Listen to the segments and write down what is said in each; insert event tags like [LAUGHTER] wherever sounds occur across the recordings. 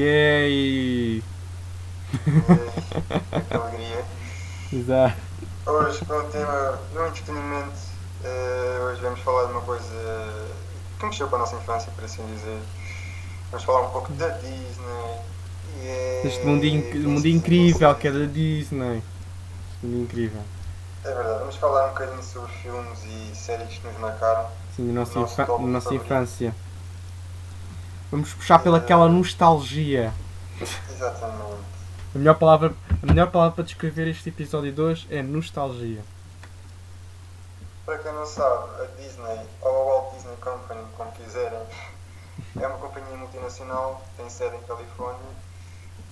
Yay! Que alegria. Exato. Hoje, com o tema do entretenimento, uh, hoje vamos falar de uma coisa que mexeu com a nossa infância, por assim dizer. Vamos falar um pouco da Disney. Yeah. Este mundo, inc mundo incrível que é da Disney. Este mundo incrível. É verdade, vamos falar um bocadinho sobre filmes e séries que nos marcaram. Sim, da nossa, Nosso infa nossa infância. Vamos puxar pelaquela nostalgia. Exatamente. A melhor, palavra, a melhor palavra para descrever este episódio de hoje é nostalgia. Para quem não sabe, a Disney, ou a Walt Disney Company, como quiserem, é uma companhia multinacional, tem sede em Califórnia.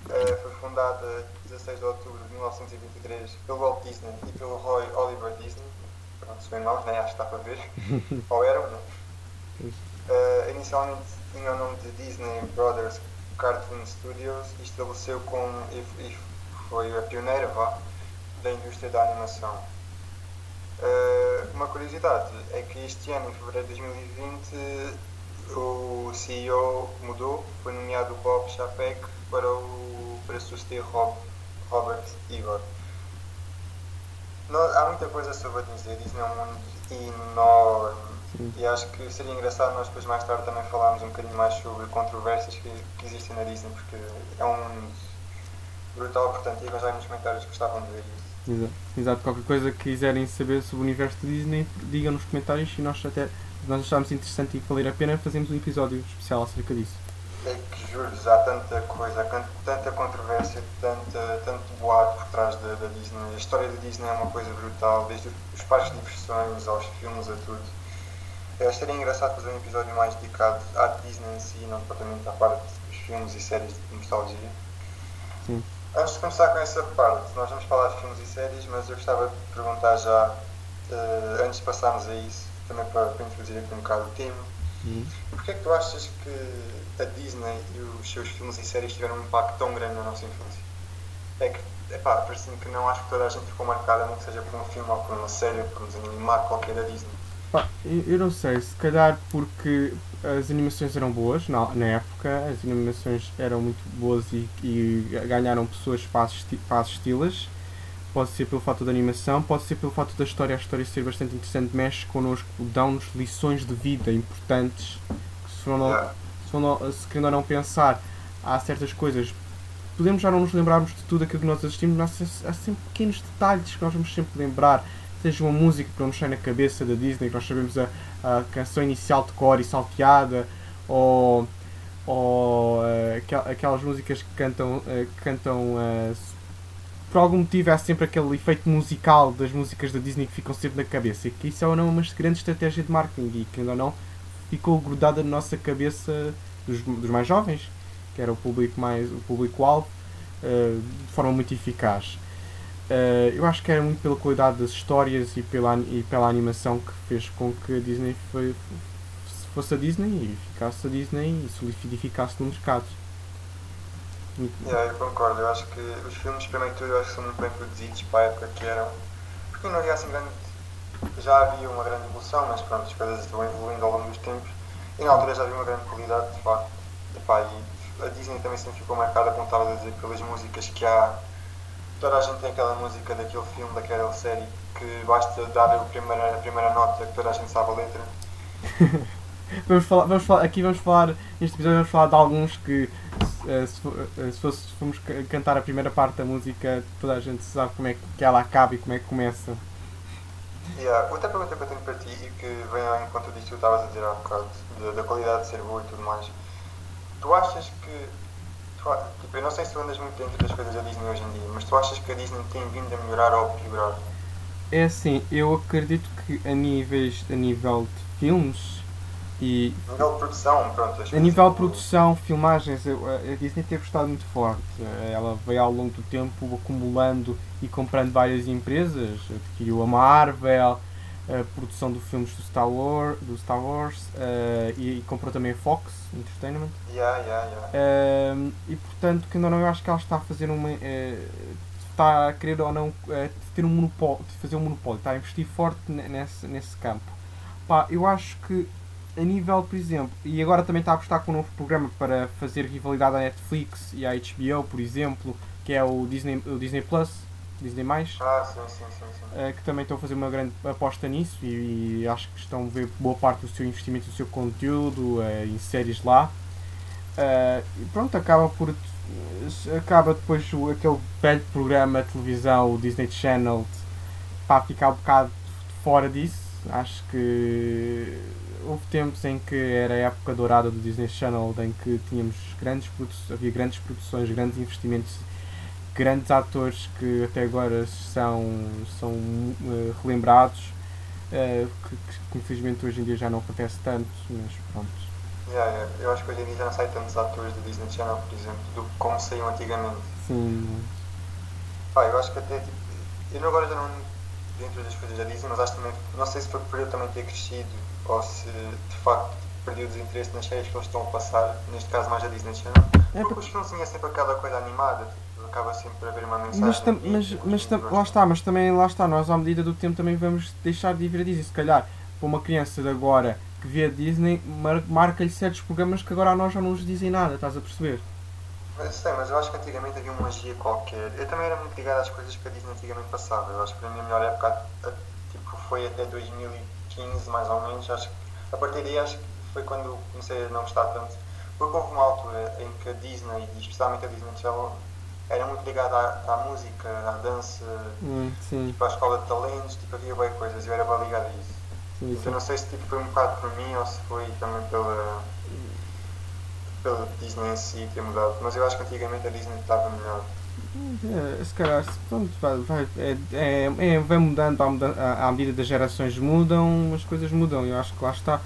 Eh, foi fundada 16 de outubro de 1923 pelo Walt Disney e pelo Roy Oliver Disney. Pronto, são irmãos, né? acho que está para ver. [LAUGHS] ou eram, né? Eh, inicialmente tinha o nome de Disney Brothers Cartoon Studios e estabeleceu como e foi a pioneira vá, da indústria da animação. Uh, uma curiosidade é que este ano, em fevereiro de 2020, o CEO mudou, foi nomeado Bob Chapek para, o, para suceder Rob, Robert Igor. Não- há muita coisa sobre a Disney, a Disney é um mundo enorme Sim. e acho que seria engraçado nós depois mais tarde também falarmos um bocadinho mais sobre controvérsias que, que existem na Disney, porque é um mundo brutal, portanto, e arranjar nos comentários que gostavam de ver isso. Exato. Exato. Qualquer coisa que quiserem saber sobre o universo da Disney, digam nos comentários e nós até nós acharmos interessante e valer a pena, fazemos um episódio especial acerca disso. É que juro-vos, há tanta coisa, tanta controvérsia, tanta, tanto boato por trás da, da Disney. A história da Disney é uma coisa brutal, desde os parques de diversões aos filmes a tudo. Eu acho que seria engraçado fazer um episódio mais dedicado à Disney em si, não propriamente à parte dos filmes e séries de nostalgia. Sim. Antes de começar com essa parte, nós vamos falar de filmes e séries, mas eu gostava de perguntar já, eh, antes de passarmos a isso, também para, para introduzir aqui um bocado o tema, Uhum. Porquê é que tu achas que a Disney e os seus filmes e séries tiveram um impacto tão grande na nossa infância? É que, epá, parece-me que não acho que toda a gente ficou marcada, nem que seja por um filme ou por uma série ou por um desenho animado qualquer da Disney. Pá, eu não sei, se calhar porque as animações eram boas na, na época, as animações eram muito boas e, e ganharam pessoas para, assisti para assisti-las. Pode ser pelo fato da animação, pode ser pelo fato da história, a história ser bastante interessante, mexe connosco, dão-nos lições de vida importantes. Que se, não, se, não, se querendo ou não pensar, há certas coisas, podemos já não nos lembrarmos de tudo aquilo que nós assistimos, mas há, há sempre pequenos detalhes que nós vamos sempre lembrar seja uma música nos sai na cabeça da Disney, que nós sabemos a, a canção inicial de cor e salteada, ou, ou aquel- aquelas músicas que cantam, eh, que cantam s- por algum motivo há sempre aquele efeito musical das músicas da Disney que ficam sempre na cabeça, e que isso é ou não uma grande estratégia de marketing e que ainda não ficou grudada na nossa cabeça dos, dos mais jovens, que era o público mais o público-alvo, eh, de forma muito eficaz. Uh, eu acho que era muito pela qualidade das histórias e pela, e pela animação que fez com que a Disney foi, fosse a Disney e ficasse a Disney e solidificasse no mercado. Yeah, eu concordo, eu acho que os filmes, primeiro tudo, eu acho que são muito bem produzidos para a época que eram. Porque não havia assim grande. Já havia uma grande evolução, mas pronto, as coisas vão evoluindo ao longo dos tempos. E na altura já havia uma grande qualidade, de facto. Epá, e a Disney também sempre ficou marcada, como estava a dizer, pelas músicas que há. Toda a gente tem aquela música daquele filme, daquela série, que basta dar a primeira, a primeira nota que toda a gente sabe a letra. [LAUGHS] Vamos falar, vamos falar, aqui vamos falar, neste episódio vamos falar de alguns que eh, se, eh, se, fosse, se formos ca- cantar a primeira parte da música, toda a gente sabe como é que ela acaba e como é que começa. Yeah. Outra pergunta que eu tenho para ti e que vem ao encontro disto que tu estavas a dizer há bocado, da, da qualidade de ser boa e tudo mais. Tu achas que. Tu, tipo, eu não sei se tu andas muito dentro das coisas da Disney hoje em dia, mas tu achas que a Disney tem vindo a melhorar ou a piorar? É assim, eu acredito que a níveis, a nível de filmes e A nível de produção, pronto. A nível de produção, filmagens, a Disney teve estado muito forte. Ela veio ao longo do tempo acumulando e comprando várias empresas. Adquiriu a Marvel, a produção de filmes do Star Wars, do Star Wars eh, e, e comprou também a Fox Entertainment. Yeah, yeah, yeah. Ehm, e portanto, que ainda não, eu acho que ela está a fazer uma. eh, está a querer ou não eh, ter um monopólio, fazer um monopólio, está a investir forte ne- nesse, nesse campo. Pá, eu acho que a nível, por exemplo, e agora também está a apostar com um novo programa para fazer rivalidade à Netflix e à HBO, por exemplo, que é o Disney, o Disney Plus, Disney+. Ah, sim, sim, sim. sim. eh, que também estão a fazer uma grande aposta nisso e, acho que estão a ver boa parte do seu investimento, do seu conteúdo eh, em séries lá. Eh, e pronto, acaba por acaba depois o- aquele velho programa de televisão, o Disney Channel, para ficar um bocado fora disso. Acho que houve tempos em que era a época dourada do Disney Channel em que tínhamos grandes havia grandes produções, grandes investimentos grandes atores que até agora são, são eh, relembrados, eh, que, que infelizmente hoje em dia já não acontece tanto, mas pronto. Yeah, yeah. Eu acho que hoje em dia já não sai tantos atores do Disney Channel, por exemplo, do que como saíam antigamente. Sim, Pá, eu acho que até tipo. Eu agora já não dentro das coisas da Disney, mas acho também. Não sei se foi por eu também ter crescido ou se de facto perdi o desinteresse nas séries que eles estão a passar, neste caso mais a Disney Channel. É Porque os filmes tinham sempre aquela coisa animada, tipo, acaba sempre por haver uma mensagem. mas, tam- mas, mas tam- lá está, mas também lá está, nós à medida do tempo também vamos deixar de ver a Disney. Se calhar, para uma criança de agora que vê a Disney, mar- marca-lhe certos programas que agora a nós já não nos dizem nada, estás a perceber? Sei, mas eu acho que antigamente havia uma magia qualquer. Eu também era muito ligado às coisas que a Disney antigamente passava. Eu acho que a melhor época a- a- tipo, foi até 2015, mais ou menos. Acho que a partir daí acho que foi quando comecei a não gostar tanto. Porque houve uma altura em que a Disney, e especialmente a Disney Channel, era muito ligada à, à música, à dança, Hum, tipo, à escola de talentos, tipo, havia bem coisas, eu era bem ligado a isso. sim, Eu sim. não sei se tipo, foi um bocado por mim ou se foi também pela, pela Disney em si ter mudado, mas eu acho que antigamente a Disney estava melhor. É, se calhar, pronto, vai, vai, é, é, é- vai mudando à, muda- à, à medida das gerações mudam, as coisas mudam. Eu acho que lá está.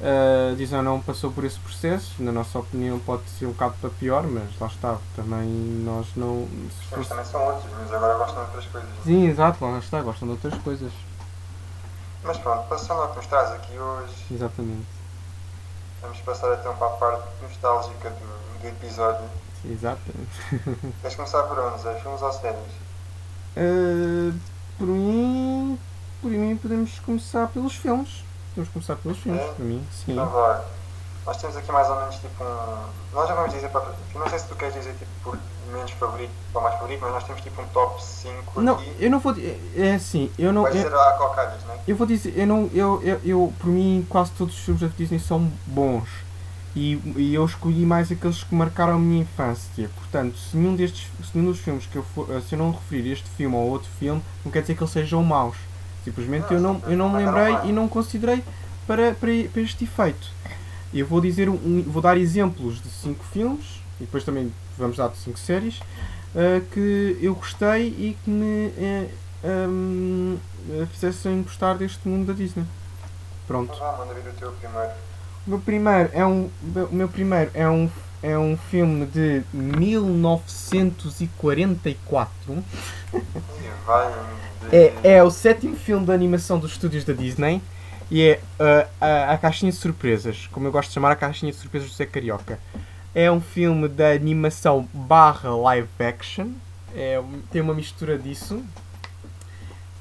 A Disney não passou por esse processo, na nossa opinião pode ser um bocado para pior, mas lá está. Também nós não. Os fosse- também são outros, mas agora gostam de outras coisas. Sim, exato, lá está, gostam de outras coisas. Mas pronto, passando ao que nos traz aqui hoje, Exatamente. vamos passar então para a parte nostálgica do, do episódio. Exato. [LAUGHS] Queres começar por onde? Zé? Filmes ou séries? Eh, por mim. Por mim podemos começar pelos filmes. Podemos começar pelos filmes, É? para mim, sim. Então vai. Nós temos aqui mais ou menos tipo um. Nós já vamos dizer para. Não sei se tu queres dizer tipo por menos favorito ou mais favorito, mas nós temos tipo um top 5 Não, aqui. eu não vou. di- É assim, eu não. Vai eu- ser a cocalhas, não é? Eu vou dizer, eu não, eu, eu, eu, por mim, quase todos os filmes da Disney são bons. E, e eu escolhi mais aqueles que marcaram a minha infância. Portanto, se nenhum destes, se nenhum dos filmes que eu for, se eu não referir este filme ou outro filme, não quer dizer que eles sejam maus. Simplesmente eu não, eu não me lembrei e não considerei para, para, para este efeito. Eu vou dizer um, um- vou dar exemplos de cinco filmes e depois também vamos dar de cinco séries eh, que eu gostei e que me eh, hum, eh, fizessem gostar deste mundo da Disney. Pronto. Vá, manda vir o teu primeiro. O meu primeiro é um, o meu primeiro é um, é um filme de 1944. Ih, vai. É, é o sétimo filme de animação dos estúdios da Disney e é uh, a, a Caixinha de Surpresas, como eu gosto de chamar a Caixinha de Surpresas do Zé Carioca. É um filme de animação barra live action, é, tem uma mistura disso.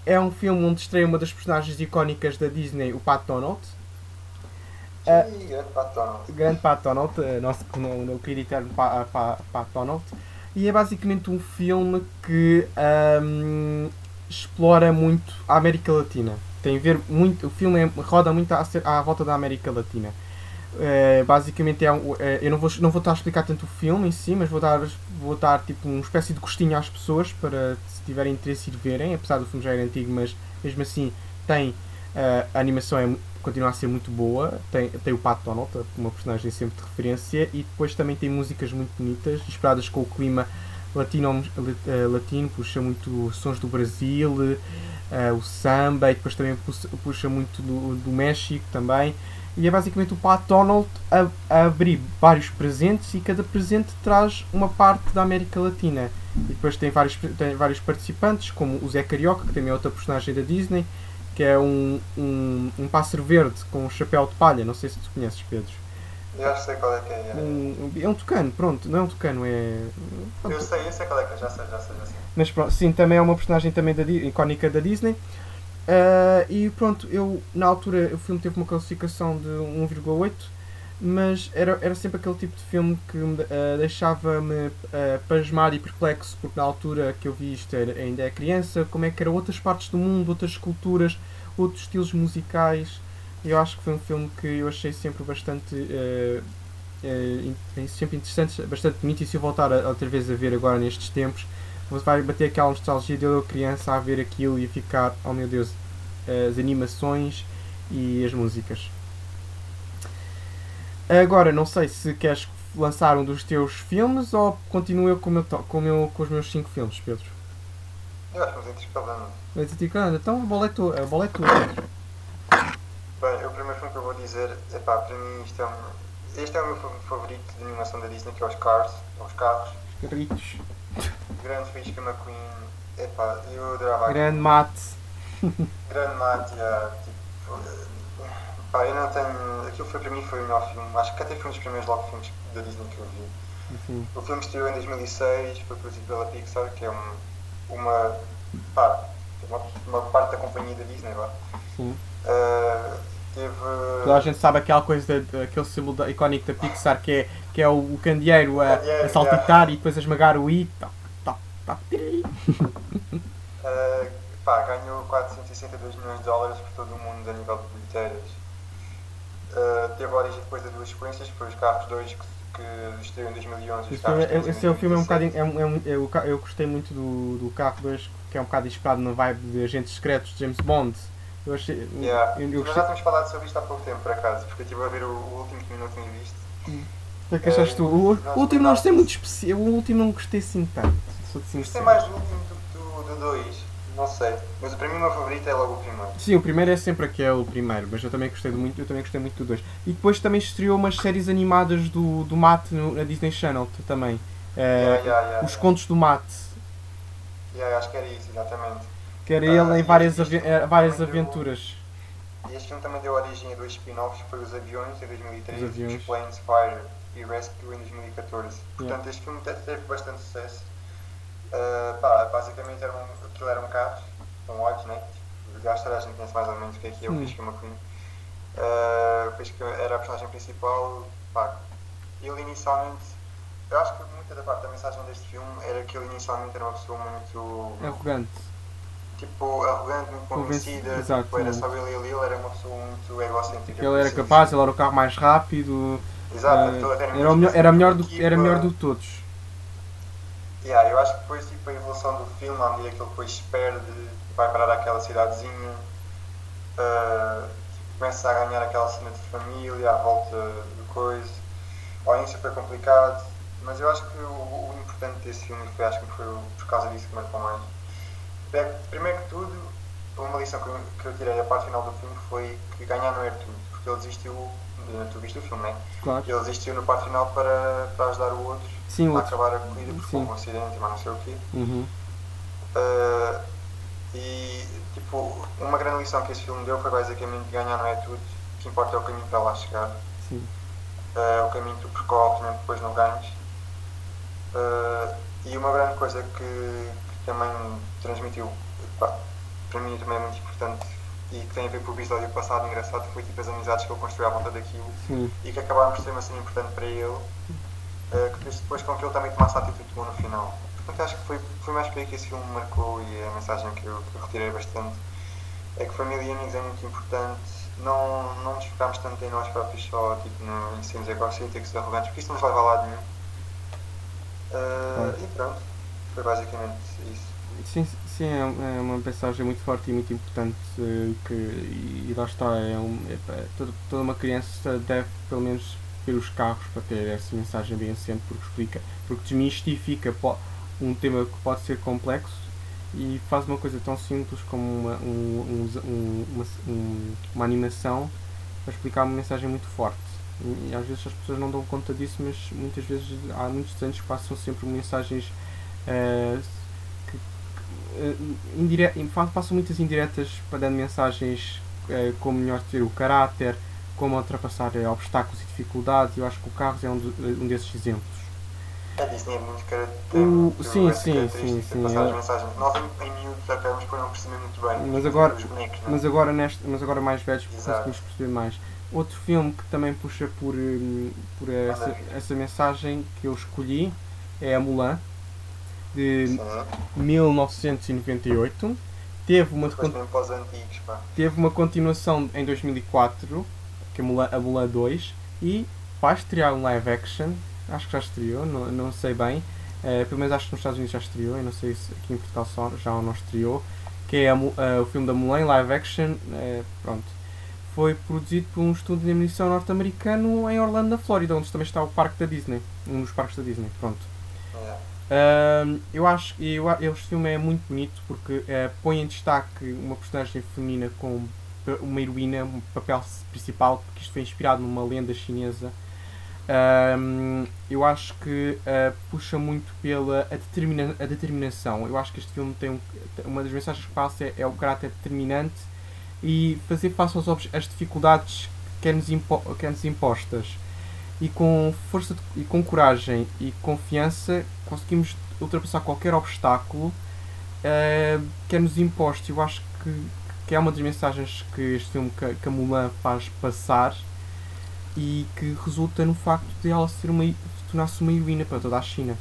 É um filme onde estreia uma das personagens icónicas da Disney, o Pat Donald. Ih, grande Pat Donald. grande Pat Donald, eh, nosso no, no querido eterno Pa- e é basicamente um filme que ahm, explora muito a América Latina. Tem a ver muito, o filme é- roda muito à, à volta da América Latina. Eh, basicamente é um, eh, eu não vou, não vou estar a explicar tanto o filme em si, mas vou dar, vou dar tipo uma espécie de gostinho às pessoas para se tiverem interesse ir verem, apesar do filme já ser antigo, mas mesmo assim tem eh, a animação é, continua a ser muito boa, tem, tem o Pat Donald, uma personagem sempre de referência, e depois também tem músicas muito bonitas, inspiradas com o clima latino, eh, latino puxa muito sons do Brasil, eh, o samba, e depois também puxa, puxa muito do, do México também. E é basicamente o Pat Donald a, a abrir vários presentes e cada presente traz uma parte da América Latina. E depois tem vários, tem vários participantes, como o Zé Carioca, que também é outra personagem da Disney, que é um, um, um pássaro verde com um chapéu de palha. Não sei se tu conheces, Pedro. Eu acho que sei qual é que é. é. Um, é um tucano, pronto, não é um tucano, é. Eu sei, eu sei qual é que é, já sei, já sei, já sei. Mas pronto, sim, também é uma personagem também da, icónica da Disney. Ah, e pronto, eu na altura o filme teve uma classificação de 1,8, mas era, era sempre aquele tipo de filme que ah, deixava-me pasmado e perplexo, porque na altura que eu vi isto era, ainda é criança, como é que eram outras partes do mundo, outras culturas, outros estilos musicais. Eu acho que foi um filme que eu achei sempre bastante. ah, in- sempre interessante, bastante bonito. E se eu voltar a, outra vez a ver agora nestes tempos, vai bater aquela nostalgia de eu criança a ver aquilo e ficar, oh meu Deus, as animações e as músicas. Agora, não sei se queres lançar um dos teus filmes ou continuo eu com, meu to- com, meu- com os meus 5 filmes, Pedro? Eu acho que vamos intercalando. Então a bola é tua, a bola é tua, Pedro. Bem, o primeiro filme que eu vou dizer, epá, para mim isto é um, este é o meu filme favorito de animação da Disney, que é os Cars, os carros. Carritos. Grande Fish McQueen, epá, eu adorava Grande mate. Grande Mate, yeah, tipo, pá, eu não tenho, aquilo foi para mim foi o melhor filme, acho que até foi um dos primeiros logo filmes da Disney que eu vi. Enfim, O filme estreou em 2006, foi produzido pela Pixar, que é um, uma, pá, uma, uma parte da companhia da Disney, vá. sim. Uh, teve. Toda a gente sabe aquela coisa, da- aquele símbolo da- icónico da Pixar que é, que é o, o candeeiro a, a saltitar e depois a esmagar o i. Tá, tá, tá. Uh, pá, ganhou 462 milhões de dólares por todo o mundo a nível de bilheteiras. Uh, teve origem depois de duas sequências, que foi os Carros 2 que, que estreou em 2011 e os Esse, Carros filme, 3 é- esse é o filme é um 2016. bocado. É um, é um, eu, eu gostei muito do, do Carro 2, que é um bocado inspirado na vibe de Agentes Secretos de James Bond. Eu achei. Yeah. Eu, eu Nós já gostei. tínhamos falado sobre isto há pouco tempo, por acaso, porque eu estive a ver o, o último que não tinha visto. O que é que achaste tu? O, o último não gostei muito especial. O último não gostei assim tanto. Sou Gostei sincero. mais do último do, do, do dois, não sei. Mas para mim o meu favorito é logo o primeiro. Sim, o primeiro é sempre aquele primeiro, mas eu também gostei muito, eu também gostei muito do 2. E depois também estreou umas séries animadas do, do Matt na Disney Channel também. Eh, Yeah, yeah, yeah, os contos do Matt. Yeah, acho que era isso, exatamente. Que era Ah, ele em várias, avi- eh, várias deu- aventuras. E este filme também deu origem a dois spin-offs, foi Os Aviões em 2013 Os Aviões. e Os Planes Fire e Rescue em 2014. Portanto, este filme te- teve bastante sucesso. Ah, pá, basicamente eram, aquilo eram carros, com olhos, né? Tipo, acho que a gente conhece mais ou menos o que é que é o. Fish McQueen. Uh, o era a personagem principal. Pá, ele inicialmente, eu acho que muita da parte da mensagem deste filme era que ele inicialmente era uma pessoa muito Arrogante. tipo, arrogante, muito Convenci- convencida, exato, tipo, era só ele e ele, ele era uma pessoa muito egocêntrica. Que ele era assim capaz, ele era o carro mais rápido. Exato, então era, era, o melhor, era, melhor do, era melhor do que todos. Yeah, eu acho que depois tipo, a evolução do filme, à medida que ele depois se perde, vai parar àquela cidadezinha, uh, começa a ganhar aquela cena de família à volta de coisa. Ao início foi complicado, mas eu acho que o, o importante desse filme, foi, acho que foi por causa disso que marcou mais, é primeiro que tudo, uma lição que eu, que eu tirei da parte final do filme foi que ganhar não era tudo, porque ele desistiu, tu viste o filme, né? Claro. Ele desistiu no parte final para, para ajudar o outro Sim, a outro. acabar a corrida porque Sim. houve um acidente, mas não sei o quê. Uhum. Uh, e, tipo, uma grande lição que esse filme deu foi basicamente ganhar não é tudo, o que importa é o caminho para lá chegar. Sim. Uh, o caminho que tu percorres, mesmo depois não ganhes. Uh, e uma grande coisa que, que também transmitiu, pá, para mim também é muito importante e que tem a ver com o episódio passado, engraçado, foi tipo as amizades que ele construiu à volta daquilo Sim. e que acabaram por ser uma cena importante para ele, uh, que fez depois com que ele também tomasse a atitude tomou no final. Portanto, acho que foi, foi mais por aí que esse filme me marcou e a mensagem que eu, que eu retirei bastante é que família e amigos é muito importante. Não, não nos focarmos tanto em nós próprios só, tipo, no, em sermos egocêntricos, arrogantes, porque isso não nos leva a lado nenhum. Uh, E pronto, foi basicamente isso. Sim, sim é, é uma mensagem muito forte e muito importante eh, que, e, lá está, é um, é, toda, toda uma criança deve pelo menos ver os carros para ter essa mensagem bem assente porque explica, porque desmistifica um tema que pode ser complexo e faz uma coisa tão simples como uma, um, um- um- uma, um- uma animação para explicar uma mensagem muito forte. E, às vezes as pessoas não dão conta disso, mas muitas vezes há muitos desenhos que passam sempre mensagens eh, indire- fa- passam muitas indiretas para dando mensagens eh, como melhor ter o caráter, como ultrapassar eh, obstáculos e dificuldades. Eu acho que o Carros é um, de- um desses exemplos. A Disney é muito cara O- sim, sim, característica sim, sim, Passar as mensagens. Nós em, miúdos acabamos por não perceber muito bem. Mas agora- os bonecos, é? Mas agora, neste, mas agora mais velhos conseguimos perceber mais. Outro filme que também puxa por, por essa, essa mensagem que eu escolhi é a Mulan, de Sim. 1998. Teve uma, antigos, teve uma continuação em 2004, que é a Mulan, a Mulan 2, e vai estrear um live action, acho que já estreou, não, não sei bem, eh, pelo menos acho que nos Estados Unidos já estreou, eu não sei se aqui em Portugal só, já ou não estreou, que é a eh, o filme da Mulan live action, eh, pronto. Foi produzido por um estúdio de animação norte-americano em Orlando, na Flórida, onde também está o parque da Disney, um dos parques da Disney, pronto. Yeah. Eu acho que este filme é muito bonito porque eh, põe em destaque uma personagem feminina com uma heroína, um papel principal, porque isto foi inspirado numa lenda chinesa. Eu acho que eh, puxa muito pela a, determina, a determinação. Eu acho que este filme tem um, uma das mensagens que passa é, é o caráter determinante e fazer face às dificuldades que é-nos impo, que é-nos impostas e com força de- e com coragem e confiança conseguimos ultrapassar qualquer obstáculo eh, que é-nos imposto. Eu acho que, que é uma das mensagens que este filme que, a Mulan faz passar e que resulta no facto de ela ser uma, tornar-se uma heroína para toda a China.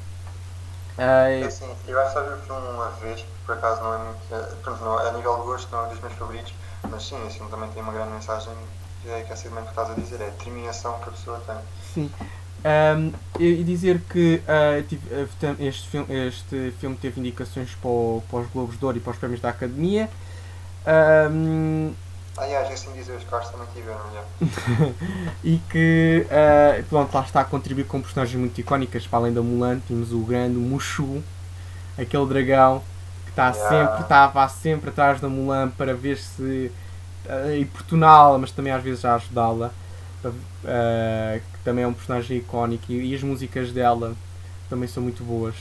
É Eh, assim, eu acho que só vi o filme uma vez, por acaso não é muito. eh, Pronto, não, a nível de gosto não é um dos meus favoritos, mas sim, esse filme também tem uma grande mensagem que é que é segmento que estás a dizer, é a determinação que a pessoa tem. Sim. Ahm, e dizer que tam- este, filme, este filme teve indicações para, o- para os Globos de Ouro e para os prémios da Academia. Ahm, Aliás, assim dizer, os carros também tiveram, já. [LAUGHS] e que ah, pronto, lá está a contribuir com personagens muito icónicas para além da Mulan, temos o grande Mushu, aquele dragão que está Yeah. sempre, estava sempre atrás da Mulan para ver se uh, importuná-la, mas também às vezes a ajudá-la. Ah, que também é um personagem icónico e, e as músicas dela também são muito boas.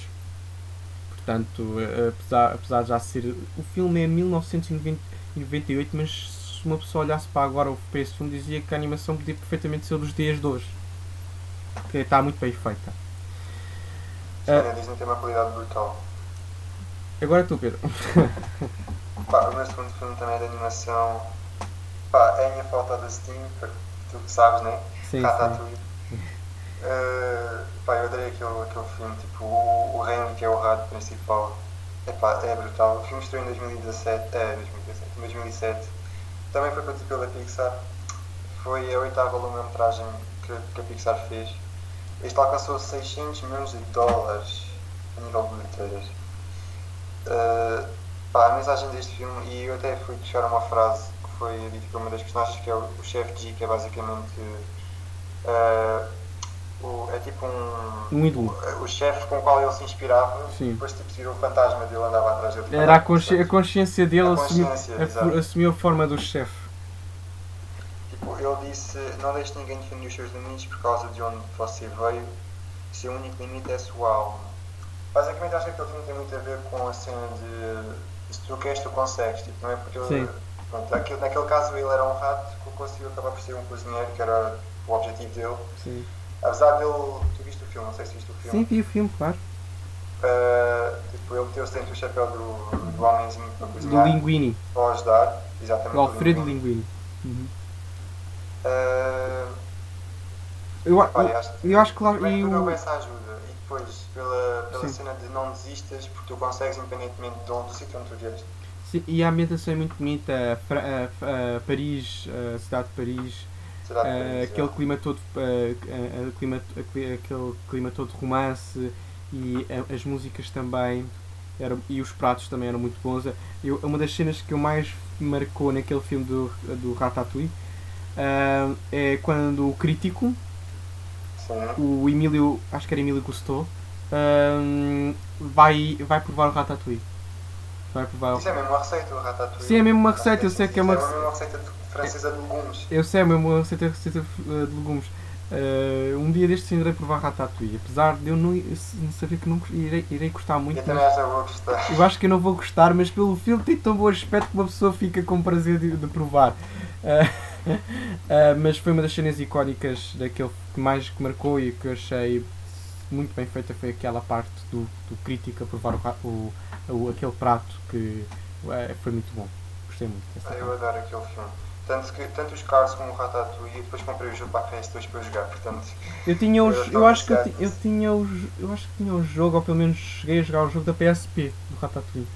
Portanto, eh, apesar, apesar de já ser. O filme é 1998, mas se uma pessoa olhasse para agora para esse filme, dizia que a animação podia perfeitamente ser dos dias de hoje. Que está muito bem feita. Sim, a Disney tem uma qualidade brutal. Agora tu, Pedro. Pá, o meu segundo filme também é de animação. Pá, é a minha falta de Steam, porque tu que sabes, né? Sim, sim. Ratatouille. [LAUGHS] Uh, pá, eu adorei aquele, aquele filme, tipo, o, o que é o rato principal. Epá, é brutal. O filme estreou em 2017, é, 2017, em 2007. Também foi produzido pela Pixar. Foi a oitava longa-metragem que, que a Pixar fez. Este alcançou 600 milhões de dólares a nível de bilheteiras. Uh, pá, a mensagem deste filme, e eu até fui buscar uma frase foi dita por uma das personagens, que é o, o chefe G, que é basicamente. uh, o- é tipo um. Um ídolo. O chefe com o qual ele se inspirava, Sim. depois tipo, se virou o fantasma dele, andava atrás dele. Era a, consci- a consciência dele A assumiu, a- assumiu a forma do chefe. Tipo, ele disse: Não deixe ninguém definir os seus limites por causa de onde você veio, seu único limite é a sua alma. Basicamente, acho que aquele filme tem muito a ver com a cena de se tu queres, tu consegues. Tipo, não é porque ele- Sim. Pronto, aquele, naquele caso ele era um rato que conseguiu acabar por ser um cozinheiro, que era o objetivo dele. Sim, Apesar dele. Tu viste o filme? Não sei se viste o filme. Sim vi o filme, claro. Uh, tipo, ele meteu-se dentro do chapéu do, do homenzinho para Do cozinhar, Linguini. para ajudar. Exatamente. Do Alfredo Linguini. Linguini. Uhum. Uh, Eu, acho que eu acho que lá. primeiro E tu não o, peça ajuda e depois pela, pela Sim. cena de não desistas porque tu consegues independentemente de onde, do sítio onde tu vieste. Sim, e a ambientação é muito bonita. Fra- Paris, a cidade de Paris. Cidade de Paris, aquele é. clima todo clima, aquele aquele clima todo romance e as músicas também e os pratos também eram muito bons eu, uma das cenas que eu mais marcou naquele filme do, do Ratatouille ah, é quando o crítico Sim. o Emílio acho que era Emílio Cousteau ah, vai, vai provar o Ratatouille vai provar Isso é mesmo uma receita, o ratatouille. Sim, é mesmo uma receita, eu sei que é uma é uma receita francesa de legumes. Eu sei, é mesmo uma receita, receita eh, de legumes. Eh, um dia destes irei provar ratatouille. Apesar de eu não, saber que não irei, irei gostar muito. Eu também acho que eu vou gostar. eu acho que não vou gostar, mas pelo filme tem tão bom aspecto que uma pessoa fica com prazer de, de provar. Eh, Ah, [LAUGHS] mas foi uma das cenas icónicas daquele que mais que marcou e que eu achei muito bem feita foi aquela parte do, do crítico a provar o, o, o- aquele prato que eh, foi muito bom. Gostei muito Ah, eu adoro aquele filme. Tanto, que, tanto os Cars como o Ratatouille, e depois comprei o jogo para a PS2 para jogar, portanto, Eu tinha os, Eu eu acho que eu, eu tinha os, eu acho que tinha o jogo, ou pelo menos cheguei a jogar o jogo da PSP do Ratatouille.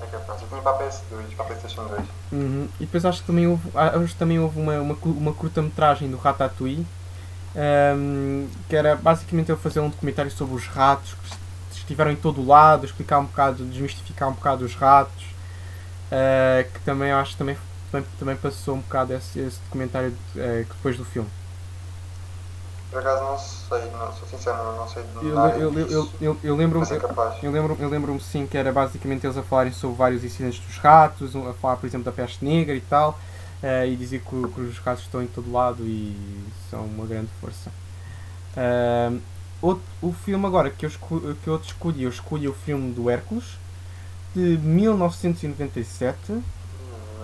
é capaz. Eu tinha para a PS2, para a PlayStation 2. Uhum. E depois acho que também houve, ah, acho também houve uma, uma, uma curta-metragem do Ratatouille, ahm, que era basicamente eu fazer um documentário sobre os ratos que estiveram em todo o lado, explicar um bocado, desmistificar um bocado os ratos, ah, que também acho que também, também, também passou um bocado esse, esse documentário eh, depois do filme. Por acaso não sei, não, sou sincero, não, sei de nada eu, eu, eu, eu, eu lembro-me é. Eu lembro- eu lembro-me sim que era basicamente eles a falarem sobre vários incidentes dos ratos, a falar por exemplo da peste negra e tal, eh, e dizer que, que os ratos estão em todo lado e são uma grande força. Ahm, outro- o filme agora que eu, esco- que eu escolhi, eu escolhi o filme do Hércules, de 1997, Hum,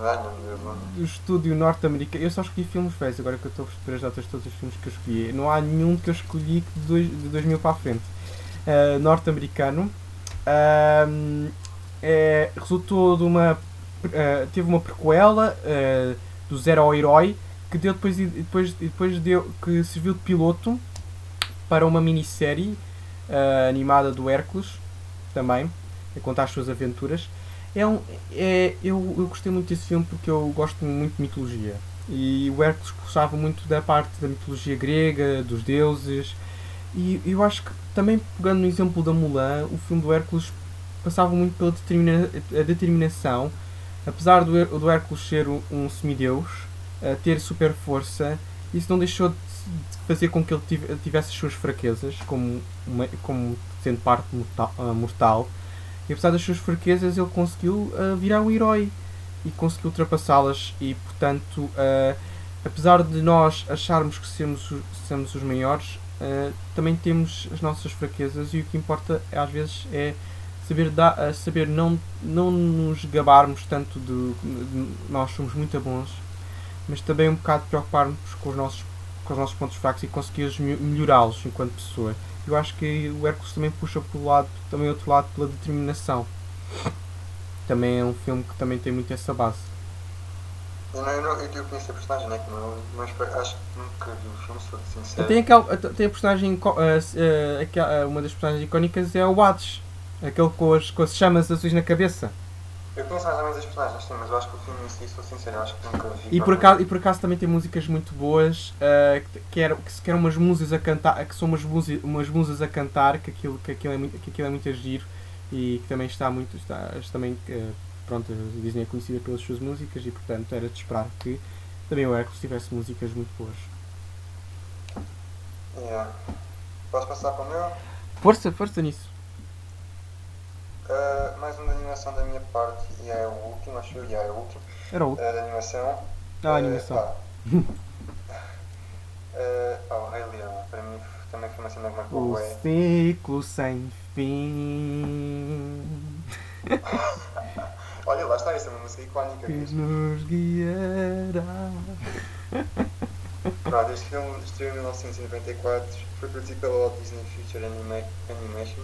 Ai meu Deus, mano. do estúdio norte-americano. Eu só escolhi filmes velhos, agora que eu estou a perceber as datas de todos os filmes que eu escolhi. Não há nenhum que eu escolhi de, dois, de 2000 para a frente. Ah, norte-americano. Ahm, é, resultou de uma. ah, teve uma prequela ah, do Zero ao Herói que deu depois, depois, depois deu, que serviu de piloto para uma minissérie ah, animada do Hércules também, a contar as suas aventuras. É um, é, eu, eu gostei muito desse filme porque eu gosto muito de mitologia. E o Hércules gostava muito da parte da mitologia grega, dos deuses. E eu acho que também pegando no exemplo da Mulan, o filme do Hércules passava muito pela determina determinação. Apesar do, do Hércules ser um, um semideus, ter super força, isso não deixou de, fazer com que ele tive- tivesse as suas fraquezas, como, uma- como sendo parte mortal. ah, mortal. E apesar das suas fraquezas, ele conseguiu ah, virar um herói e conseguiu ultrapassá-las. E portanto, ah, apesar de nós acharmos que somos, os- somos os maiores, ah, também temos as nossas fraquezas. E o que importa às vezes é saber, ah, saber não, não nos gabarmos tanto de, de nós somos muito bons, mas também um bocado preocuparmos com os nossos, com os nossos pontos fracos e conseguir melhorá-los enquanto pessoa. Eu acho que o Hércules também puxa pelo lado, também outro lado pela determinação. Também é um filme que também tem muito essa base. Eu, não, eu, não, eu, conheço a personagem, né? não- Mas acho que nunca vi o filme, sou sincero. Tem, aquele, tem a personagem, ah, ah, aquela- uma das personagens icónicas é o Hades, aquele com as, com as chamas azuis na cabeça. Eu conheço mais ou menos as personagens, sim, mas eu acho que o filme em si, sou sincero, eu acho que nunca vi. E por, acaso, e por acaso também tem músicas muito boas, ah, que, que, eram, que, eram umas musas a cantar, que são umas, musi- umas musas a cantar, que aquilo, que aquilo, é, muito, que aquilo é muito giro e que também está muito. Está, também, ah, pronto, a Disney é conhecida pelas suas músicas e portanto era de esperar que também o Hércules tivesse músicas muito boas. Yeah. Posso passar para o meu? Força, força nisso. Uh, mais um de animação da minha parte, e é o último, acho yeah, é o último, Era o uh, da animação. Ah, a animação. Uh, pá. Uh, pá, o Rei Leão, para mim também foi uma cena que marcou O bué. ciclo sem fim [LAUGHS] Olha, lá está, essa é uma música icónica. que mesmo. nos guiará. [LAUGHS] Pronto, este filme estreou em 1994, foi produzido pela Walt Disney Future Anima Animation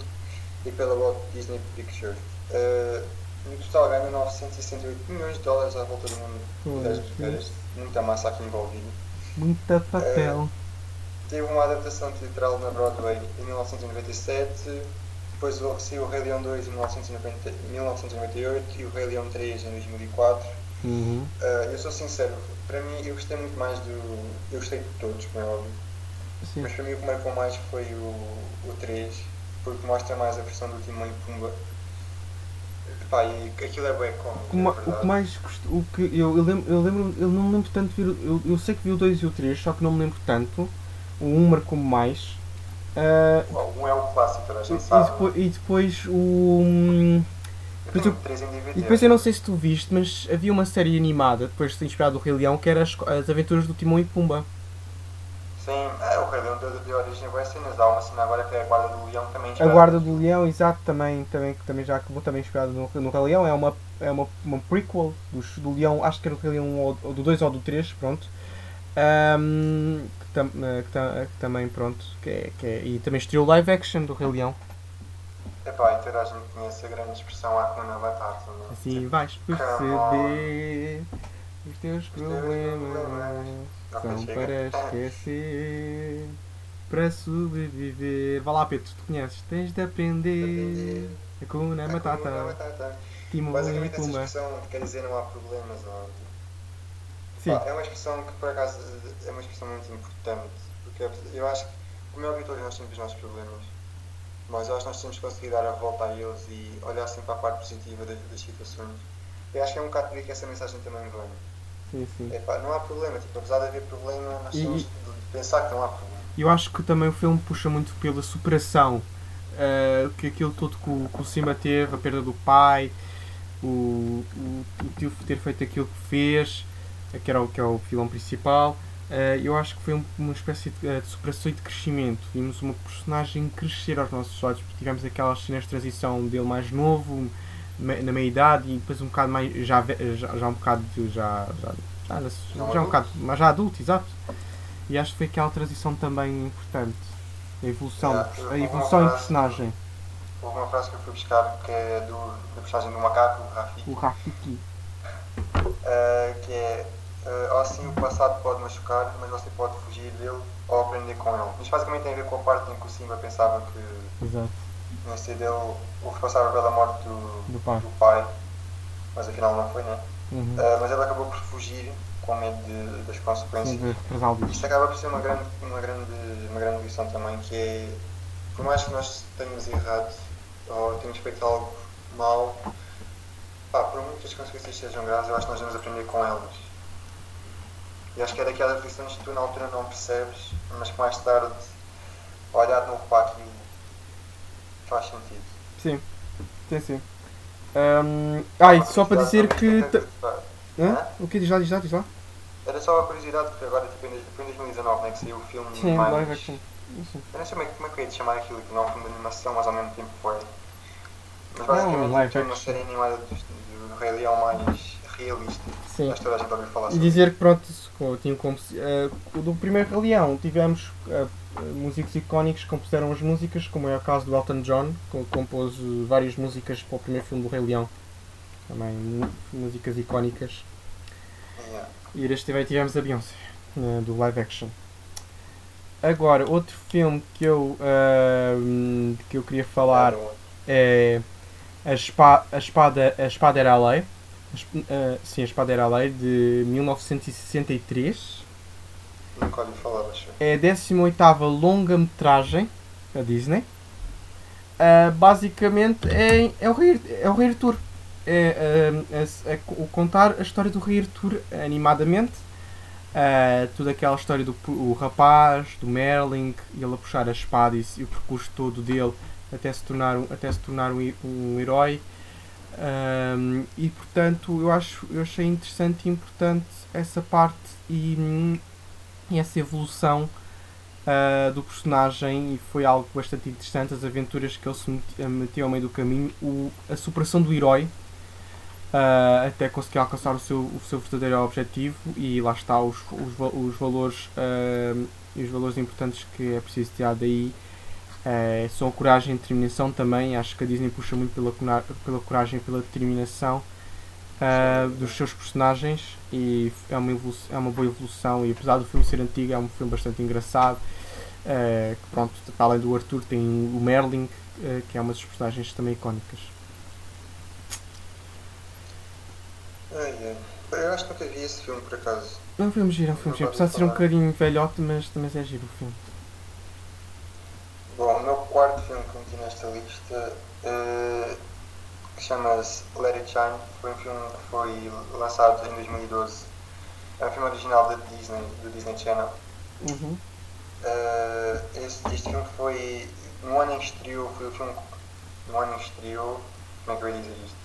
e pela Walt Disney Pictures. Uh, no total ganhou 968 milhões de dólares à volta do mundo das. Muita massa aqui envolvida. Muita papel. Teve uma adaptação teatral na Broadway em 1997, depois saiu o Rei Leão 2 em 1990 1998 e o Rei Leão 3 em 2004. Uhum. Uh, eu sou sincero, para mim eu gostei muito mais do. Eu gostei de todos, como é óbvio. Sim. Mas para mim o que marcou mais foi o, o 3, porque mostra mais a versão do Timão e Pumba. Pá, e aquilo é bem cómico, O que, ma- é o que mais gosto, o que eu, eu lembro, eu lembro, eu não me lembro tanto de ver, eu, eu sei que vi o 2 e o 3, só que não me lembro tanto. O 1 marcou-me mais. Ah, Bom, um é o clássico, toda a gente e sabe. depois, e depois o. hum, depois eu- 3 em DVD. E depois eu não sei se tu viste, mas havia uma série animada, depois de inspirado do Rei Leão, que era as, as aventuras do Timão e Pumba. Sim, é, o Rei Leão deu, deu origem a boas cenas. Há uma cena agora que é a Guarda do Leão também A Guarda do Leão, exato, também, também, também já acabou também inspirado no, no Rei Leão. É uma, é uma, uma prequel dos, do Leão, acho que era do Rei Leão ou, ou do 2 ou do 3, pronto. Ahm, que, tam- eh, que tam- que também, pronto, que é, que é- e também estreou live action do Rei Leão. Epá, e toda a gente conhece a grande expressão Hakuna Matata. não é? Assim vais perceber os teus problemas Ok, são chega. para esquecer, para sobreviver. Vá lá, Pedro, tu conheces, tens de aprender. Hakuna Hakuna Matata, Matata. Timão e Basicamente essa Pumba. expressão quer dizer não há problemas, não? Sim, Pá, é uma expressão que por acaso é uma expressão muito importante, porque eu acho que, como é óbvio, todos nós temos os nossos problemas, mas eu acho que nós temos que conseguir dar a volta a eles e olhar sempre para a parte positiva das, das situações. Eu acho que é um bocado por aí que essa mensagem também vem. Sim, sim. É pá, não há problema, tipo, apesar de haver problema, nós E- temos de pensar que não há problema. Eu acho que também o filme puxa muito pela superação. eh, que aquilo tudo que o, que o Simba teve, a perda do pai, o, o, o tio ter feito aquilo que fez, eh, que, era o, que é o filão principal. eh, eu acho que foi um- uma espécie de, de superação e de crescimento. Vimos uma personagem crescer aos nossos olhos, porque tivemos aquelas cenas de transição dele mais novo, na meia idade, e depois um bocado mais. já, já, já um bocado. de- já, já, já, já, Já um bocado. mas já adulto, exato. E acho que foi aquela transição também importante. A evolução, Yeah, a evolução em personagem. Houve uma frase que eu fui buscar que é do, da personagem do macaco, o Rafiki, O Rafiki. eh, que é eh, assim o passado pode machucar, mas você pode fugir dele ou aprender com ele. Isto basicamente tem a ver com a parte em que o Simba pensava que Exato. tinha sido ele o responsável pela morte do, Do pai. do pai, mas afinal não foi, né? Uhum. Eh, mas ele acabou por fugir com medo de- das Sim, consequências. de represar Isto acaba por ser uma grande, uma grande, uma grande lição também, que é, por mais que nós tenhamos errado ou tenhamos feito algo mal, pá, por muito que as consequências sejam graves, eu acho que nós devemos aprender com elas. E acho que é daquelas lições que tu na altura não percebes, mas que mais tarde, olhar de novo para aquilo, faz sentido. Sim, sim, sim. Ah, e só para dizer que. Hã? O que diz lá, diz lá, diz lá? Era só a curiosidade, porque agora tipo, em dois- foi em 2019 né, que saiu o filme Sim, mais... live action. Sim. Eu não sei como é, que- como é que eu ia te chamar aquilo, que não é um filme de animação, mas ao mesmo tempo foi. Mas Não, basicamente live foi uma action. série animada do, do, Rei Leão mais realista. Sim. Toda a gente ouviu falar E sobre dizer que pronto, tinha se- eh, do primeiro Rei Leão tivemos eh, músicos icónicos que compuseram as músicas, como é o caso do Elton John, que compôs eh, várias músicas para o primeiro filme do Rei Leão. Também músicas icónicas. E deste também tivemos a Beyoncé, eh, do live action. Agora, outro filme que eu, ahm, que eu queria falar é a, Espa- a Espada, a Espada era a Lei. Ah, sim, a Espada era a Lei, de 1963. Nunca ouvi falar, acho. É a 18ª longa-metragem da Disney. Ah, basicamente é, é o Rei, é o Rei Arthur. É, a- a- o contar a história do Rei Arthur animadamente. Ah, toda aquela história do o rapaz, do Merlin, ele a puxar a espada e, e o percurso todo dele até se tornar, até se tornar um, um herói. Ahm, e portanto eu acho eu achei interessante e importante essa parte e, e essa evolução ah, do personagem e foi algo bastante interessante as aventuras que ele se eh, meteu ao meio do caminho o, a superação do herói ah, até conseguir alcançar o seu, o seu verdadeiro objetivo e lá está os, os, os valores ah, e os valores importantes que é preciso tirar daí eh, são a coragem e a determinação também. Acho que a Disney puxa muito pela, pela coragem e pela determinação ah, dos seus personagens. E é uma, é uma boa evolução. E apesar do filme ser antigo é um filme bastante engraçado eh, que pronto, para além do Arthur tem o Merlin que é uma das personagens também icónicas. Eu acho que nunca vi esse filme, por acaso. é um filme giro, é um filme giro. apesar de ser um bocadinho velhote mas também é giro o filme Bom, o meu quarto filme que meti nesta lista que chama-se Let It Shine. Foi um filme que foi lançado em 2012. É um filme original da Disney, do Disney Channel. uhum. Eh, este, este filme foi. No ano em que estreou, foi o filme. No ano em que estreou. Como é que eu ia dizer isto?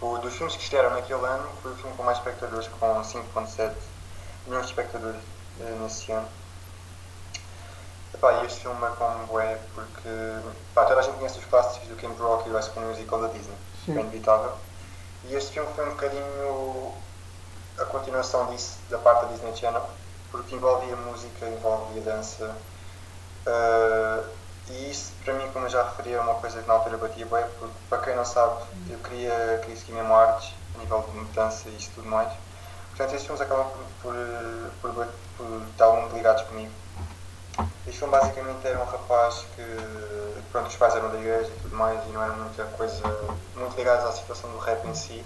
O, dos filmes que estrearam naquele ano, foi o filme com mais espectadores, com 5,7 milhões de espectadores eh, nesse ano. Epá, e este filme marcou-me bué porque pá, toda a gente conhece os clássicos do Camp Rock e o High School Musical da Disney, Sim. é inevitável. E este filme foi um bocadinho a continuação disso, da parte da Disney Channel, porque envolvia música, envolvia dança. Uh, e isso, para mim, como eu já referi, é uma coisa que na altura batia bem, porque, para quem não sabe, eu queria, queria seguir mesmo artes, a nível de dança e isso tudo mais. Portanto, estes filmes acabam por, por, por, por estar muito ligados comigo. Filme basicamente era um rapaz que, pronto, os pais eram da igreja e tudo mais, e não era muita coisa, muito ligados à situação do rap em si.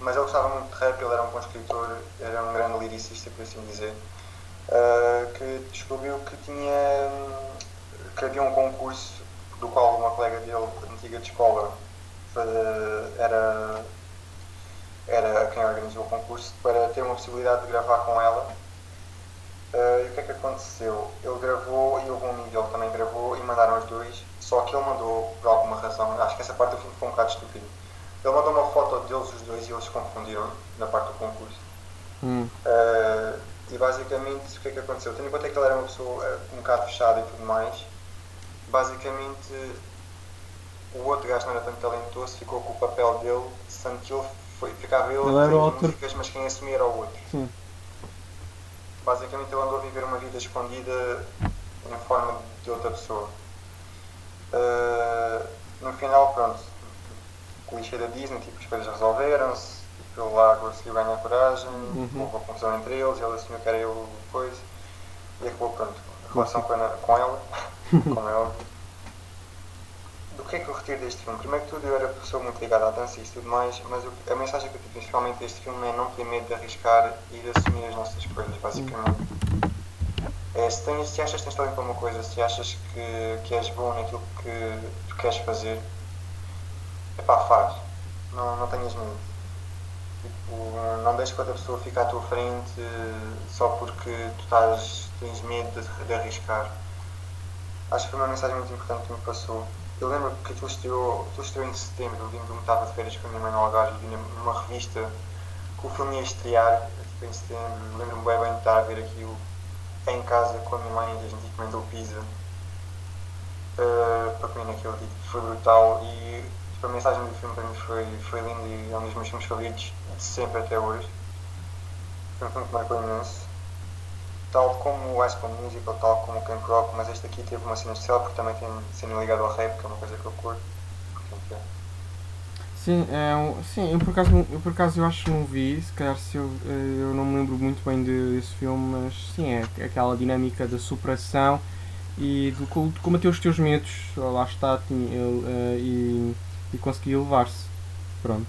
Mas ele gostava muito de rap, ele era um bom escritor, era um grande lyricista, por assim dizer. Uh, que descobriu que tinha que havia um concurso do qual uma colega dele, antiga de escola, era, era quem organizou o concurso, para ter uma possibilidade de gravar com ela. Uh, e o que é que aconteceu? Ele gravou e houve um amigo dele também gravou e mandaram os dois, só que ele mandou, por alguma razão, acho que essa parte do filme foi um bocado estúpido. Ele mandou uma foto deles os dois e eles se confundiram na parte do concurso. Hum. Uh, e basicamente o que é que aconteceu? Tendo em conta que ele era uma pessoa uh, um bocado fechada e tudo mais, basicamente o outro gajo não era tanto talentoso, ficou com o papel dele, sendo que ele foi, ficava ele, a o músicas, mas quem assumia era o outro. Sim. Basicamente ele andou a viver uma vida escondida em forma de outra pessoa. Uh, no final, pronto, clichê da Disney, tipo, as coisas resolveram-se, ele lá conseguiu ganhar coragem, Uhum. houve uma confusão entre eles, ele assumiu que era eu depois, e acabou, pronto, a relação com, a- com ela, como é óbvio. Do que é que eu retiro deste filme? Primeiro que tudo, eu era pessoa muito ligada à dança e tudo mais, mas a mensagem que eu tive principalmente deste filme é não ter medo de arriscar e de assumir as nossas coisas, basicamente. É, se, tens, se achas que tens talento para uma coisa, se achas que, que és bom naquilo que tu queres fazer, epá, faz. Não, não tenhas medo. Tipo, não deixes que outra pessoa fique à tua frente eh, só porque tu estás, tens medo de, de arriscar. Acho que foi uma mensagem muito importante que me passou. Eu lembro que aquilo estreou, aquilo estreou em setembro, eu lembro-me que estava de férias com a minha mãe no Algarve e vi numa revista que o filme ia estrear, tipo, em setembro. Lembro-me bem, bem de estar a ver aquilo em casa com a minha mãe, a gente encomendou pizza uh, para comer naquele dia. Foi brutal e tipo, a mensagem do filme para mim foi, foi linda e é um dos meus filmes favoritos de sempre até hoje. Foi um filme que marcou imenso. Tal como o High School Musical, tal como o Camp Rock, mas este aqui teve uma cena especial porque também tem cena ligada ao rap, que é uma coisa que eu curto. Portanto, é. Sim, é um, sim eu, por acaso, eu por acaso eu acho que não vi, se calhar se eu, eh, eu não me lembro muito bem de- desse filme, mas sim, é aquela dinâmica da superação e de, de combater os teus medos, lá está, tinha, ele, eh, e, e conseguir elevar-se. Pronto,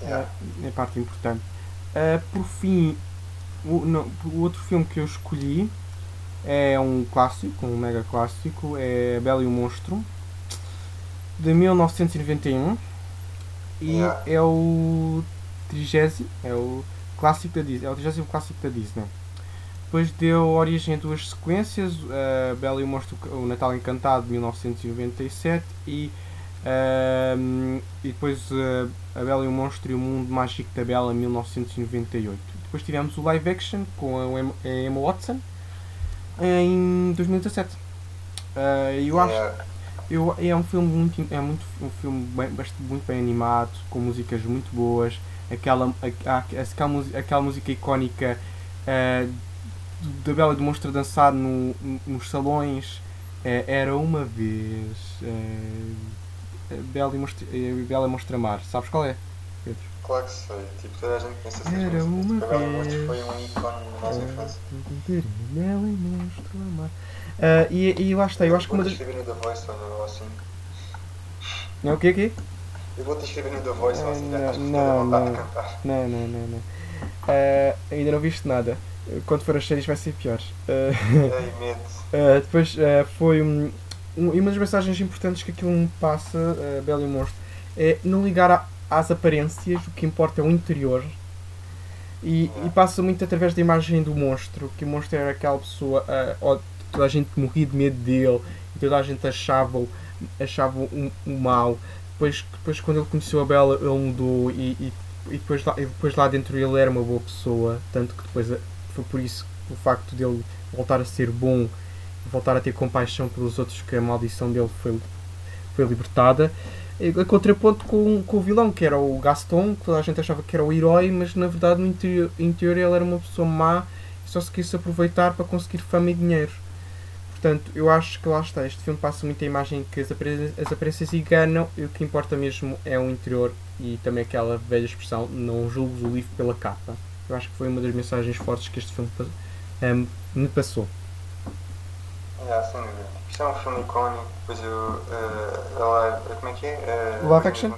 Yeah. é a parte importante. Eh, por fim, o, não, o outro filme que eu escolhi é um clássico, um mega clássico, é A Bela e o Monstro, de 1991 e Yeah. é o 30 é o clássico da Disney, é o 30 clássico da Disney. Depois deu origem a duas sequências, a Bela e o Monstro, o Natal Encantado de 1997 e, ahm, e depois eh, a Bela e o Monstro e o Mundo Mágico da Bela 1998. Depois tivemos o live action com a Emma- Watson em 2017. Ah, eu acho eu, é um filme muito é muito um filme bem, bastante, muito bem animado com músicas muito boas. Aquela aquela, música- aquela música icónica eh, do- da Bela e do Monstro a dançar no, no- nos salões. Eh, era uma vez eh, a Bela e Monstro, eh, Bela Monstro Amar sabes qual é Pedro? Claro que sei, tipo, toda a gente conhece essas Era músicas. uma Tipo, a Bela Monstro vez. foi um ícone na nossa infância. Bela e Monstro Amar Ah, e, e lá está eu acho que uma das escrever no The Voice ou assim. é o quê, quê? Eu vou-te escrever no The Voice ou assim, já com Não, não. Não, não, não, não. Ah, ainda não viste nada. Quando for as séries vai ser pior. Ah, medo. [LAUGHS] ah, depois ah, foi um, um- uma das mensagens importantes que aquilo me passa, uh, Bela e o Monstro, é não ligar a- às aparências, o que importa é o interior. E, e passa muito através da imagem do monstro, que o monstro era aquela pessoa, ó, toda a gente morria de medo dele, e toda a gente achava, achava o mal. Depois, depois quando ele conheceu a Bela, ele mudou e, e, e depois, lá, e depois lá dentro ele era uma boa pessoa, tanto que depois eh, foi por isso que o facto dele voltar a ser bom voltar a ter compaixão pelos outros que a maldição dele foi, foi libertada. E, a contraponto com, com o vilão, que era o Gaston, que toda a gente achava que era o herói, mas na verdade no interior, interior ele era uma pessoa má e só se quis aproveitar para conseguir fama e dinheiro. Portanto, eu acho que lá está, este filme passa muita imagem que as as aparências enganam e o que importa mesmo é o interior e também aquela velha expressão, não julgues o livro pela capa. Eu acho que foi uma das mensagens fortes que este filme um, me passou. Yeah, sem dúvida. Isto é um filme icónico, depois. Uh, ela, como é que é? Uh, Live action?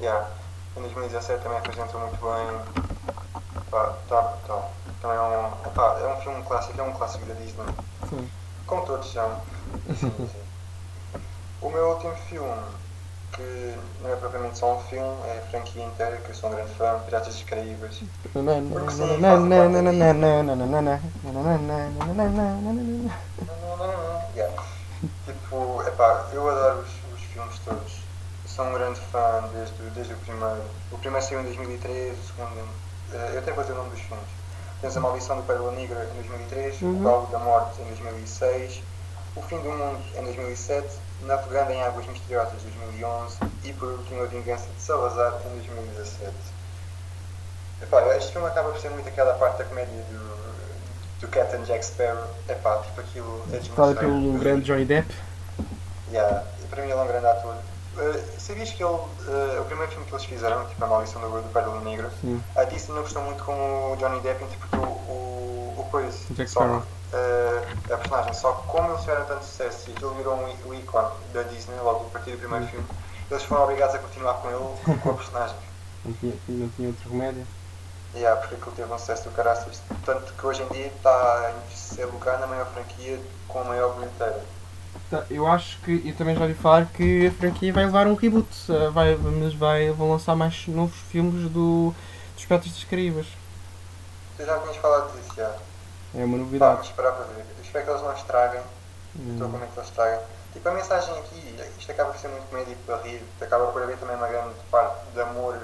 Yeah. Em 2017 também apresentou muito bem. Pá, tá, tá. Também é um. Pá, é um filme clássico, é um clássico da Disney. Sim. Como todos são. [LAUGHS] Sim, sim. o meu último filme, que não é propriamente só um filme, é a franquia inteira, que eu sou um grande fã, Piratas dos Caraíbas. Porque sim, yeah. Tipo, epá, eu adoro os, os filmes todos. sou um grande fã desde, desde o primeiro. O primeiro saiu em 2003, o segundo. Eu até vou dizer o nome dos filmes. Tens A Maldição do Pérola Negra em 2003, uhum. O Galo da Morte em 2006, O Fim do Mundo em 2007, Navegando em Águas Misteriosas em 2011 e por último A Vingança de Salazar em 2017. Epá, este filme acaba por ser muito aquela parte da comédia do, do Captain Jack Sparrow. Epá, tipo aquilo é desmostrado. pelo grande Johnny Depp? Yeah, para mim ele é um grande ator. Uh, sabias que ele, uh, o primeiro filme que eles fizeram, tipo A Maldição do, do Pérola Negra, Sim. a Disney não gostou muito como o Johnny Depp interpretou o, o coisa. Jack Sparrow. Uh, a personagem, só que como eles tiveram tanto sucesso e aquilo virou um, um ícone da Disney logo a partir do primeiro Sim. filme, eles foram obrigados a continuar com ele, com a personagem. Não [LAUGHS] tinha, não tinha outro remédio? Yeah, porque aquilo teve um sucesso do caraças. Tanto que hoje em dia está em terceiro lugar na maior franquia com a maior bilheteira. Tá, eu acho que, eu também já ouvi falar que a franquia vai levar um reboot, eh, vai, mas vai, vão lançar mais novos filmes do, dos Piratas das Caraíbas. Tu já tinhas falado disso, já. É uma novidade. vamos esperar para ver. Eu espero que eles não estraguem. Hum. Estou com medo que eles estraguem. Tipo, a mensagem aqui, isto acaba por ser muito comédia para rir, acaba por haver também uma grande parte de amor,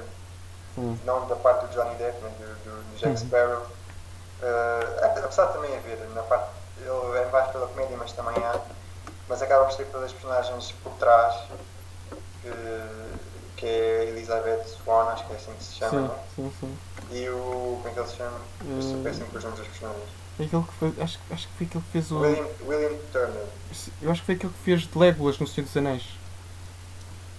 Hum. não da parte do Johnny Depp, mas do, do, do Jack Uhum. Sparrow. Eh, apesar de também haver, na parte, ele é mais pela comédia, mas também há, mas acaba por ser pelas personagens por trás, que, que é a Elizabeth Swan, acho que é assim que se chama, Sim, não? sim, sim. e o. como é que ele se chama? Eu sou Hum. péssimo com os nomes das personagens. É aquele que foi, acho, acho que foi aquele que fez o. William, William Turner. Eu acho que foi aquele que fez de Legolas no Senhor dos Anéis.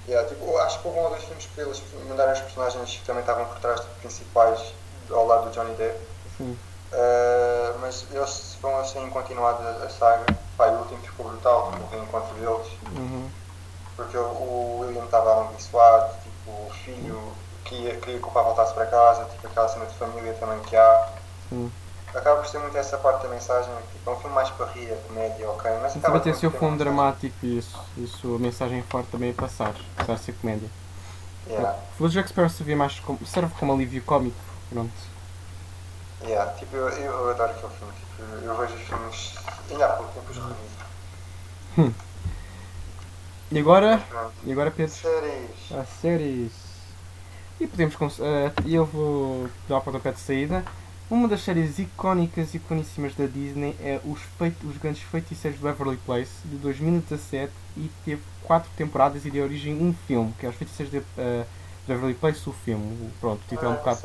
Yeah, tipo, acho que houve um ou dois filmes que eles mandaram os personagens que também estavam por trás de principais ao lado do Johnny Depp. Sim. Uh, mas eles vão assim continuar a, saga. Pá, e o último ficou brutal, tipo, o reencontro deles. Uhum. Porque o, o William estava amaldiçoado, tipo, o filho queria, queria que o pai voltasse para casa, tipo, aquela cena de família também que há. Sim. Acaba por ser muito essa parte da mensagem, tipo, é um filme mais para rir, é comédia, ok, mas acaba também tem seu uma mensagem. dramático e isso, isso a mensagem forte também a passar, apesar de ser comédia. Yeah, O Jack Sparrow servia mais como, serve como alívio cómico, pronto. yeah, tipo, eu, eu adoro aquele filme, tipo, eu vejo os filmes, ainda há pouco tempo os revi. E agora, e agora Pedro, Séries. as séries. E podemos, e eu vou dar o pontapé de saída. Uma das séries icónicas e iconíssimas da Disney é Os, Feit- Os Grandes Feiticeiros do Beverly Place, de 2017, e teve quatro temporadas e de origem um filme, que é Os Feiticeiros de de Beverly Place, o filme. Pronto, o título é um Ah, bocado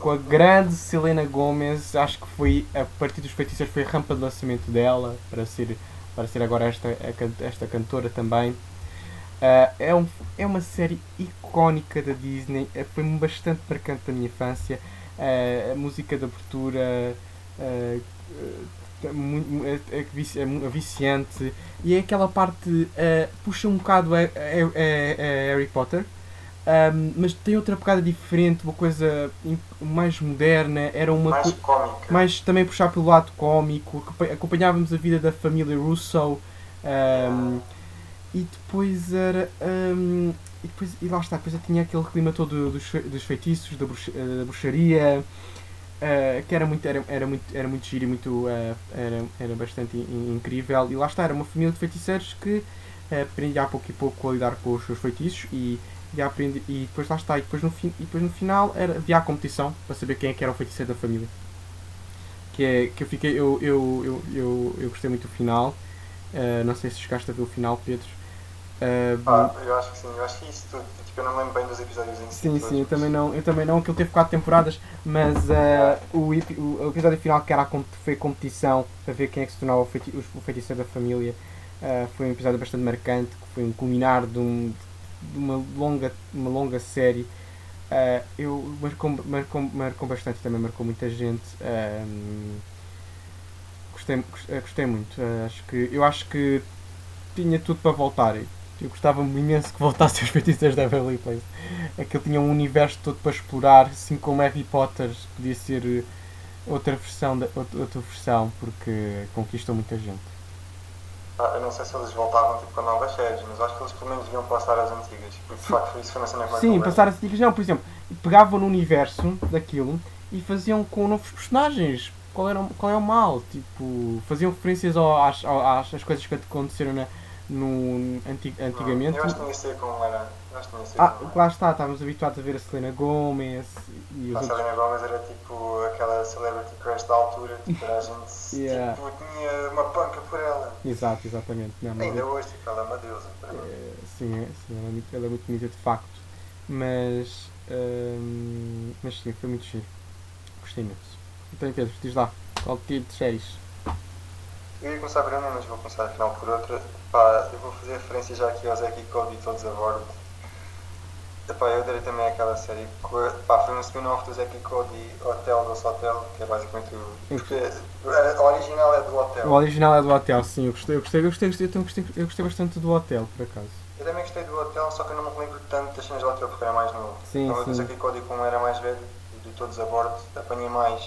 com a grande Selena Gomez, acho que foi a partir dos feiticeiros foi a rampa de lançamento dela para ser, para ser agora esta, a esta cantora também. Ah, é, um, é uma série icónica da Disney, eh, foi bastante marcante da minha infância. Ah, a música de abertura ah, ah, é- é vici- é mu- é viciante e é aquela parte ah, puxa um bocado a, a- a- a Harry Potter. Um, mas tem outra pegada diferente, uma coisa mais moderna, era uma Mais cómica. mais também puxar pelo lado cómico, acompa- acompanhávamos a vida da família Russo um, e depois era um, e, depois, e lá está, depois eu tinha aquele clima todo dos, dos feitiços, da, bruxa- eh, da bruxaria, eh, que era muito, era, era muito, era muito giro e muito, eh, era, era bastante in- in- incrível. E lá está, era uma família de feiticeiros que eh, aprendia a pouco e pouco a lidar com os seus feitiços e, e, aprendi, e depois lá está, e depois no, fim, e depois no final era, havia a competição para saber quem é que era o feiticeiro da família. que é que eu fiquei eu eu, eu, eu, eu gostei muito do final Uh, não sei se chegaste a ver o final Pedro Uh, ah, eu acho que sim, eu acho que isso tudo, tipo, eu não lembro bem dos episódios em si. Sim, sim, eu também não, eu também não, aquilo teve 4 temporadas, mas uh, o, o, o, episódio final que era a, foi a competição para ver quem é que se tornava o, feiti o feiticeiro da família uh, foi um episódio bastante marcante, que foi um culminar de, um, de uma, longa, uma longa série. Uh, eu marcou, marcou, marcou bastante também, marcou muita gente. gostei, gostei muito. acho que, eu acho que tinha tudo para voltar. Eu gostava imenso que voltasse os feitiços da Beverly Place. Aquilo tinha um universo todo para explorar, assim como Harry Potter podia ser eh, outra versão, de, outra, versão porque conquistou muita gente. Ah, eu não sei se eles voltavam tipo, com novas séries, mas acho que eles pelo menos deviam passar as antigas. Porque de facto isso foi cena mais Sim, passar as antigas não, por exemplo, pegavam no universo daquilo e faziam com novos personagens. Qual, era, qual é o mal? Tipo, faziam referências ao, às, às, às coisas que aconteceram na, no, antig, antigamente. eu acho que nem sei como era. Eu sei ah, como lá está, estávamos habituados a ver a Selena Gomez e A Selena Gomez era tipo aquela celebrity crush da altura, tipo, a gente yeah. tipo, tinha uma panca por ela. Exato, exatamente. Não, Ainda hoje, tipo, ela é uma deusa para mim. É, sim, é, sim ela, é muito, ela é muito bonita de facto. Mas, hum, mas sim, foi muito giro. Gostei imenso. Então Pedro, diz lá, qual tipo de séries? Eu ia começar por uma, mas vou começar afinal por outra. Pá, eu vou fazer referência já aqui aos Eki Code e todos a bordo. Epá, eu darei também aquela série. Pá, foi um spin-off do Zeki Code Hotel do Hotel, que é basicamente o. Porque o original é do hotel. O original é do hotel, sim. Eu gostei, eu gostei, eu gostei, eu gostei, eu gostei bastante do hotel, por acaso. Eu também gostei do hotel, só que eu não me lembro tanto das cenas do hotel porque era mais novo. Sim, então, sim. O Zeki Code, como era mais velho, de todos a bordo, apanhei mais.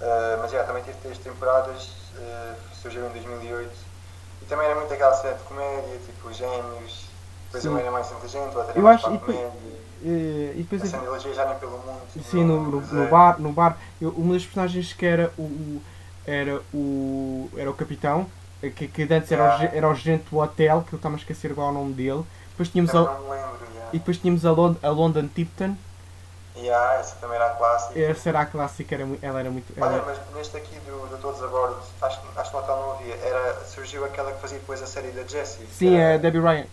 Uh, mas já, também tive três temporadas uh, surgiu em 2008 e também era muito aquela série de comédia, tipo Gêmeos, depois um era mais inteligente, o outro era eu mais acho, para comédia. E, e depois, a analogia já nem pelo mundo. Tipo, sim, no, no, no, bar, no bar eu, uma das personagens que era o, o, era o, era o capitão, eh, que, que antes era, o, era o gerente do hotel, que eu estava a esquecer agora o nome dele. Depois tínhamos a, lembro, e depois tínhamos a, Lond a London Tipton, Yeah, essa também era a clássica. Essa era a clássica, era, ela era muito. Ela... Olha, mas neste aqui do, do Todos a Bordo, acho, acho que no hotel não havia, era, surgiu aquela que fazia depois a série da Jessie. Sim, é Debbie Ryan.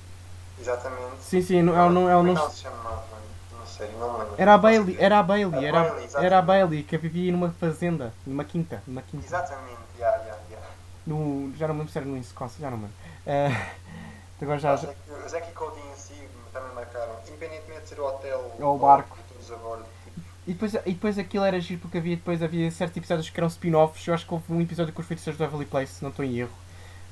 Exatamente. Sim, sim, ela não. Ela não, não se chamava, não sei, não lembro. Era a Bailey, era a Bailey, era, Bailey, era a Bailey que vivia numa fazenda, numa quinta. Numa quinta. Exatamente, yeah, yeah, yeah. No, já não me lembro se era no Escócia, já não me lembro. Uh, [LAUGHS] agora já. Zack e Cody em si também marcaram, independentemente de ser o hotel ou o barco. A Bordo. E depois, e depois aquilo era giro porque havia, depois havia certos episódios que eram spin-offs. Eu acho que houve um episódio com os feiticeiros do Everly Place, se não estou em erro.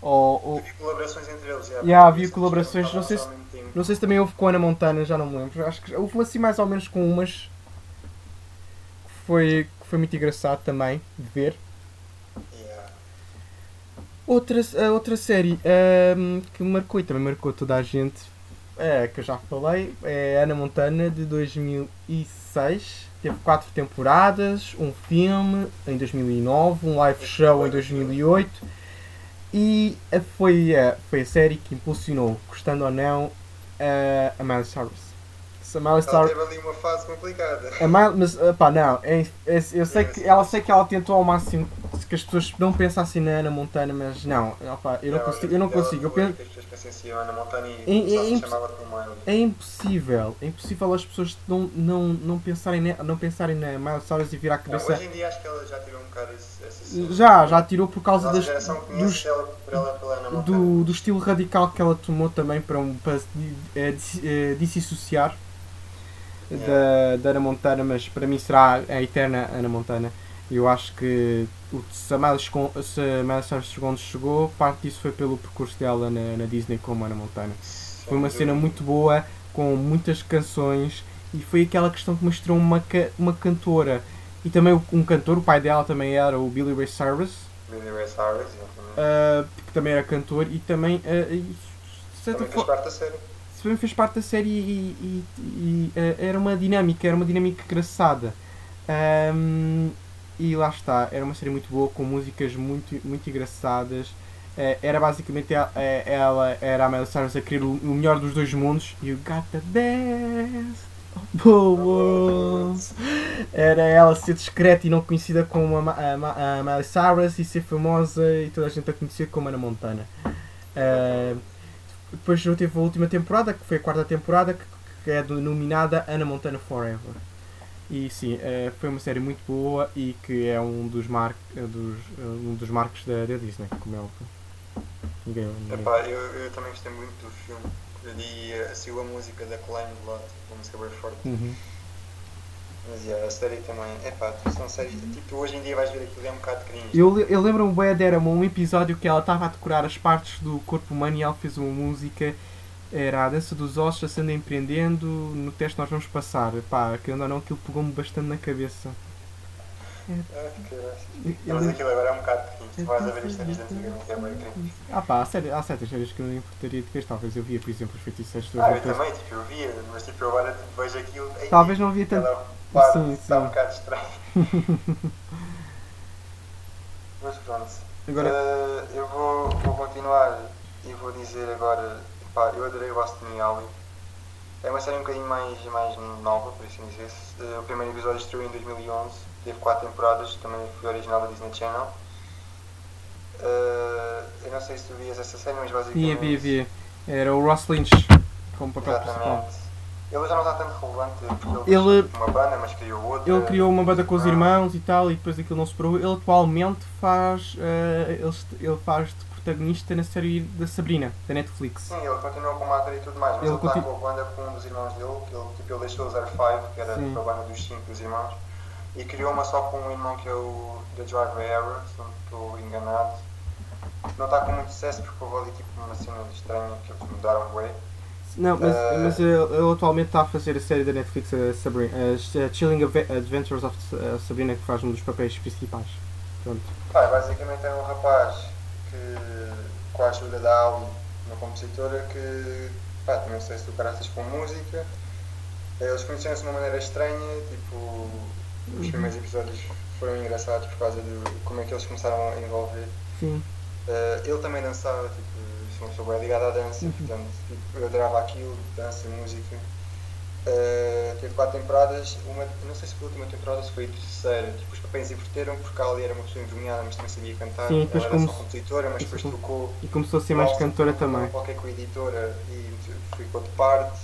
Ou, ou... Havia colaborações entre eles, já. Yeah, havia colaborações, não sei, se, não sei se também houve com Ana Montana, já não me lembro. Acho que houve assim mais ou menos com umas. Que foi, que foi muito engraçado também de ver. Yeah. Outra, outra série um, que marcou e também marcou toda a gente, é, que eu já falei, é Ana Montana de 2006 teve quatro temporadas, um filme em 2009, um live show em 2008 e foi a, foi a série que impulsionou, gostando ou não, a Miley Cyrus. A Miley Cyrus... Ela teve ali uma fase complicada. A Miley, mas, pá, não, é, é, eu sei que ela sei que ela tentou ao máximo que as pessoas não pensassem na Ana Montana, mas não, opa, eu não, consigo. Eu não consigo. Eu penso, é, é, é impossível, é impossível as pessoas não, não, não, pensarem, na, não pensarem na Miley Cyrus e virar a cabeça. Não, hoje em dia acho que ela já tirou um bocado esse, esse Já, já tirou por causa das, dos, ela do, do estilo radical que ela tomou também para, um, para é, é, dissociar yeah. Da, da Ana Montana, mas para mim será a eterna Ana Montana. Eu acho que se a Miley, se a Miley Cyrus onde chegou, parte disso foi pelo percurso dela na, na Disney como Ana Montana. Foi uma cena muito boa, com muitas canções, e foi aquela questão que mostrou uma, uma cantora. E também um cantor, o pai dela também era o Billy Ray Cyrus. Billy Ray Cyrus, uh, que também era cantor, e também. Uh, e, também fez parte da série. Também fez parte da série e, e, e uh, era uma dinâmica, era uma dinâmica engraçada. Um, e lá está, era uma série muito boa, com músicas muito, muito engraçadas. Uh, era basicamente ela, ela, era a Miley Cyrus a querer o, melhor dos dois mundos. You got the best Bubbles! Era ela ser discreta e não conhecida como a, a, a Miley Cyrus e ser famosa e toda a gente a conhecer como Ana Montana. Ah, depois já teve a última temporada, que foi a quarta temporada, que, que é denominada Ana Montana Forever. E sim, eh, foi uma série muito boa e que é um dos, mar eh, dos, eh, um dos marcos da, da Disney, como é óbvio. Ninguém, ninguém. Epá, eu, eu também gostei muito do filme. E uh, saiu a música da Klein lá, uma música bem forte. Uhum. Mas yeah, a série também. Epá, são séries. Tipo, hoje em dia vais ver aquilo é um bocado cringe. Eu, eu lembro-me bem de era um episódio que ela estava a decorar as partes do corpo humano e ela fez uma música. Era a dança dos ossos, acendendo empreendendo. No teste nós vamos passar. Pá, que ou não, aquilo pegou-me bastante na cabeça. Ah, que graça. Eu Mas aquilo agora é um bocado cringe. Tu vais a ver isto séries antigamente, é bem cringe. Ah pá, há, série, há certas séries que eu não importaria de ver. Talvez eu via, por exemplo, os feiticeiros do Ah, eu Depois- também, tipo, eu via, mas tipo, eu agora tipo, vejo aquilo. Talvez não via tanto. Parte Sim, está sim. um bocado estranho. [LAUGHS] mas pronto. Agora, Eh, eu vou, vou continuar e vou dizer agora, pá, eu adorei o e Alley. É uma série um bocadinho mais, mais nova, por assim dizer. Eh, o primeiro episódio estreou em 2011, teve 4 temporadas, também foi original da Disney Channel. Eh, eu não sei se tu vias essa série, mas basicamente... via, via, via. Era o Ross Lynch como papel principal. Ele já não está tanto relevante porque Ele- ele, uma banda, mas criou outra. Ele criou uma banda com os Ah. irmãos e tal, e depois aquilo não superou. Ele atualmente faz. eh, ele, ele faz de protagonista na série da Sabrina, da Netflix. Sim, ele continua como ator e tudo mais, mas Ele ele, está continu- com a banda com um dos irmãos dele, que ele, tipo, ele deixou o 05, que era Sim. tipo, a banda dos 5 dos irmãos, e criou uma só com um irmão que é o The Driver Error, se não estou enganado. Não está com muito sucesso porque houve ali tipo uma cena estranha que eles mudaram o way. Não, mas, Eh. mas ele, ele atualmente está a fazer a série da Netflix, a Sabrina, a, Chilling Adventures of Sabrina, que faz um dos papéis principais. Pronto. Pá, basicamente é um rapaz que, com a ajuda da Ali, uma compositora, que pá, um sucesso do caraças com música. Eles conheceram-se de uma maneira estranha, tipo, os primeiros episódios foram engraçados por causa de como é que eles começaram a envolver. Sim. Eh, ele também dançava, tipo, sou uma pessoa bem ligada à dança, portanto, tipo, eu adorava aquilo, dança, música. Eh, teve quatro temporadas, uma, não sei se foi a última temporada ou se foi a terceira, tipo, os papéis inverteram porque a Ali era uma pessoa envergonhada, mas também sabia cantar, Sim, depois ela era só compositora, mas depois tocou E começou a ser mais cantora também. qualquer com a editora e ficou de parte.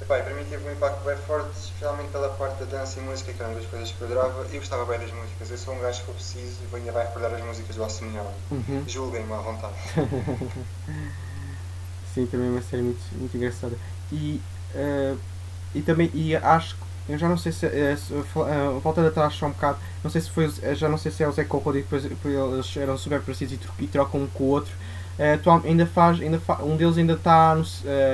Epá, e para mim teve um impacto bem forte, especialmente pela parte da dança e música, que eram duas coisas que eu adorava. Eu gostava bem das músicas, eu sou um gajo que for preciso e ainda vai recordar as músicas do Young. Uhum. Julguem-me à vontade. [LAUGHS] Sim, também é uma série muito, muito engraçada. E, eh, e também, e acho que, eu já não sei se, fal- eh, voltando atrás só um bocado, não sei se foi, já não sei se é o Zé Cocod e depois, depois eles eram super parecidos e trocam um com o outro. Eh, atual, ainda faz, ainda fa, um deles ainda está,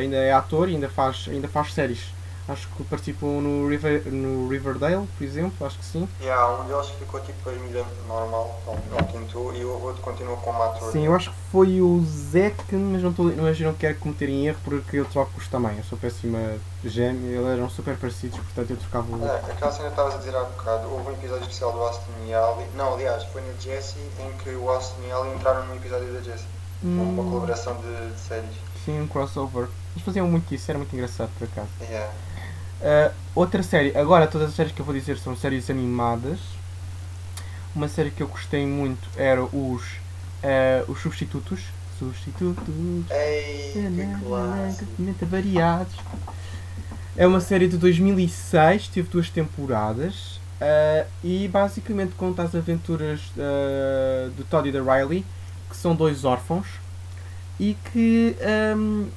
ainda é ator e ainda faz, ainda faz séries. Acho que participou no, River, no Riverdale, por exemplo, acho que sim. E há um deles ficou tipo a milha normal, não, tentou, e o outro continuou como ator. Sim, eu acho que foi o Zeke, mas não, estou, mas não quero cometer em erro porque eu troco-os também. Eu sou péssima gêmea, eles eram super parecidos, portanto eu trocava o. É, aquela cena que estavas a dizer há bocado, houve um episódio especial do Austin e Ali. Não, aliás, foi na Jessie em que o Austin e Ali entraram no episódio da Jessie. Uma Hum, colaboração de, de séries. sim, um crossover. Eles faziam muito isso, era muito engraçado por acaso. Yeah. Uh, outra série, agora todas as séries que eu vou dizer são séries animadas. Uma série que eu gostei muito era os, uh, os Substitutos. Substitutos. Ei, que variados. É uma série de 2006, teve duas temporadas uh, e basicamente conta as aventuras do Todd e da Riley, que são dois órfãos e que um,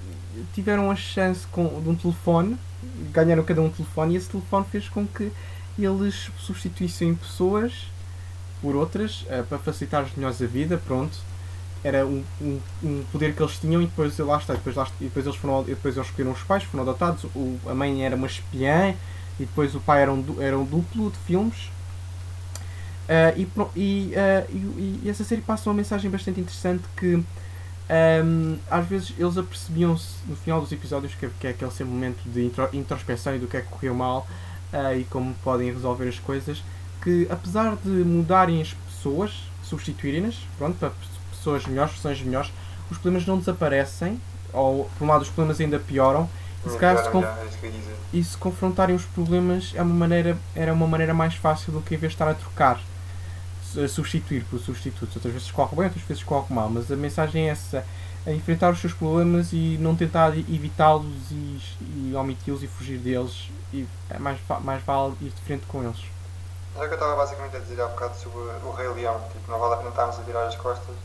tiveram a chance com, de um telefone, ganharam cada um um telefone e esse telefone fez com que eles substituíssem pessoas por outras uh, para facilitar-lhes melhores a vida, pronto. Era um, um, um, poder que eles tinham e depois lá está, depois, lá, depois eles foram depois eles escolheram os pais, foram adotados, o, a mãe era uma espiã e depois o pai era um, era um duplo de filmes e, e, uh, e, e, essa série passa uma mensagem bastante interessante que um, às vezes eles apercebiam-se no final dos episódios que, que é aquele seu momento de intro, introspeção e do que é que correu mal uh, e como podem resolver as coisas que apesar de mudarem as pessoas substituírem-nas pronto, para pessoas melhores, versões melhores, os problemas não desaparecem, ou por um lado os problemas ainda pioram, Se calhar se é e se confrontarem os problemas é uma maneira, era uma maneira mais fácil do que em vez de estar a trocar, a substituir por substitutos. Outras vezes corre bem, outras vezes corre mal, mas a mensagem é essa, é enfrentar os seus problemas e não tentar evitá-los e, e omiti-los e fugir deles e é mais, mais vale ir de frente com eles. Mas é o que eu estava basicamente a dizer há bocado sobre o Rei Leão. Tipo, não vale a pena estarmos a virar as costas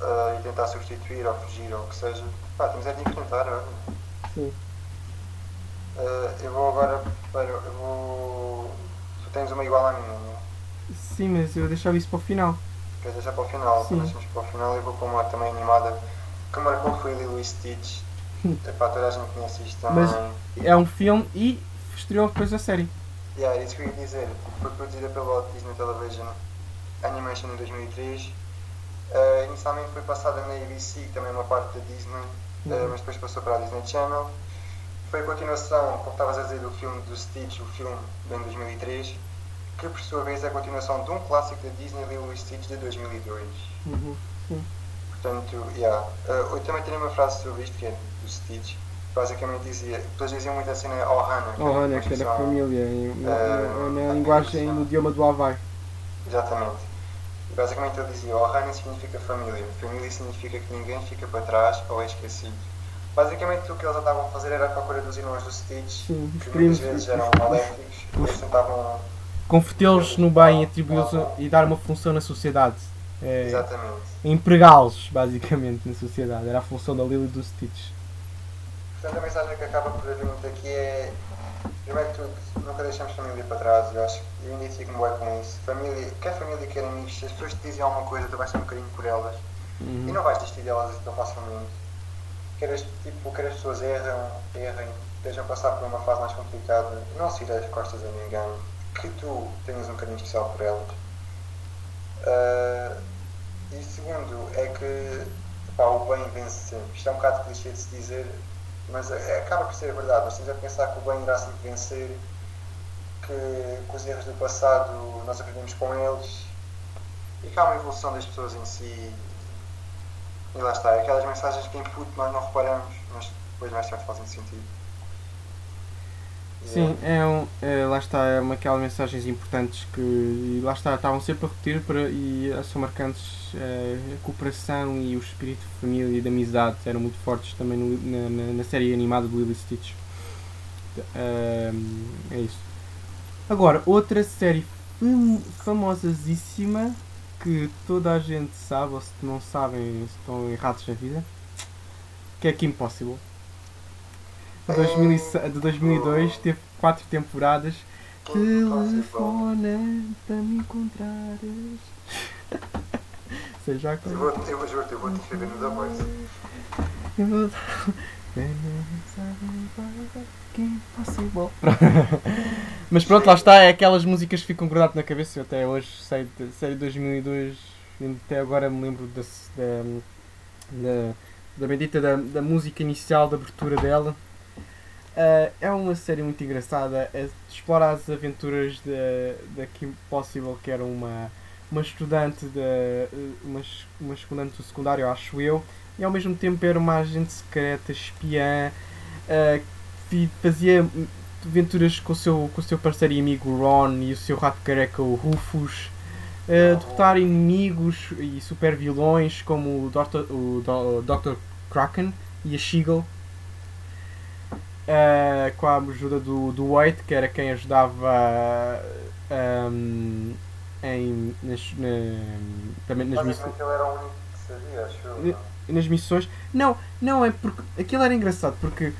ah, e tentar substituir ou fugir ou o que seja. Pá, temos é de enfrentar, olha. Sim. Ah, eu vou agora para. Eu vou. Tu tens uma igual à minha, não é? Sim, mas eu deixava isso para o final. Queres deixar para o final? Sim. Deixamos para o final. Eu vou para uma também animada que marcou foi Lilo e Stitch. [LAUGHS] Epá, toda a gente conhece isto também. Mas- É um filme e estreou depois a série. Yeah, isso que eu ia dizer. Foi produzida pela Walt Disney Television Animation em 2003. Uh, inicialmente foi passada na ABC, também é uma parte da Disney, uh, Uhum. mas depois passou para a Disney Channel. Foi a continuação, como estavas a dizer, do filme do Stitch, o filme de 2003, que por sua vez é a continuação de um clássico da Disney, Lilo e Stitch, de 2002. Uhum. Portanto, yeah. Uh, eu também tenho uma frase sobre isto, que é do Stitch. Basicamente dizia, depois diziam muito assim, oh Hannah. Oh, que era família, em- na, na- na linguagem, no idioma do Havaí. Exatamente. Basicamente ele dizia, Ohana significa família. Família significa que ninguém fica para trás ou é esquecido. Basicamente o que eles andavam a fazer era a procura dos irmãos do Stitch, Sim, que muitas vezes eram maléficos, eles tentavam... Convertê-los no bem e atribuí-los e dar uma função na sociedade. É, Exatamente. empregá-los, basicamente, na sociedade. Era a função da Lily e do Stitch. Portanto, a mensagem que acaba por muito aqui é, primeiro que tudo, nunca deixamos família para trás. Eu acho que eu identifico-me bem com isso. Família, quer família, quer amigos, se as pessoas te dizem alguma coisa, tu vais ter um bocadinho por elas. Uhum. E não vais desistir delas tão facilmente. Quer as, tipo, quer as pessoas erram, errem, estejam a passar por uma fase mais complicada, não se vire as costas a ninguém, que tu tenhas um carinho especial por elas. Ah, e segundo, é que pá, o bem vence sempre. Isto é um bocado clichê de se dizer, mas é- acaba por ser verdade. Nós temos a pensar que o bem irá sempre vencer, que, que os erros do passado nós aprendemos com eles e que há uma evolução das pessoas em si. E lá está, aquelas mensagens que em puto nós não reparamos, mas depois mais tarde fazem sentido. Sim, é um, é, lá está, é uma aquelas mensagens importantes que lá está, estavam sempre a repetir para, e são marcantes eh, a cooperação e o espírito de família e de amizade eram muito fortes também no- na, na, série animada do Lilo e Stitch. Ahm, é isso. Agora, outra série fam famosíssima que toda a gente sabe, ou se não sabem, estão errados na vida, que é Kim Possible. De 2006 de 2002 teve quatro temporadas. Telefona para me encontrares. Seja Eu vou, eu vou, eu vou te escrever no The Voice. Eu vou. Mas pronto, lá está, é aquelas músicas que ficam grudadas na cabeça. Eu até hoje sei de série 2002, e até agora me lembro da, da, da, da bendita da, da música inicial, da abertura dela. Ah, é uma série muito engraçada, é, explora as aventuras da, Kim Possible, que era uma, uma estudante da, uma, es- uma estudante do secundário, acho eu, e ao mesmo tempo era uma agente secreta, espiã, ah, que fazia aventuras com o, seu, com o seu parceiro e amigo Ron e o seu rato careca, o Rufus, a derrotar inimigos e super vilões como o Dr. O Dr. Kraken e a Sheagle. Ah, com a ajuda do, do Wade, que era quem ajudava ahm, em, nas, na- também nas missões era o único que sabia, acho eu. nas missões. Não, não, é porque aquilo era engraçado, porque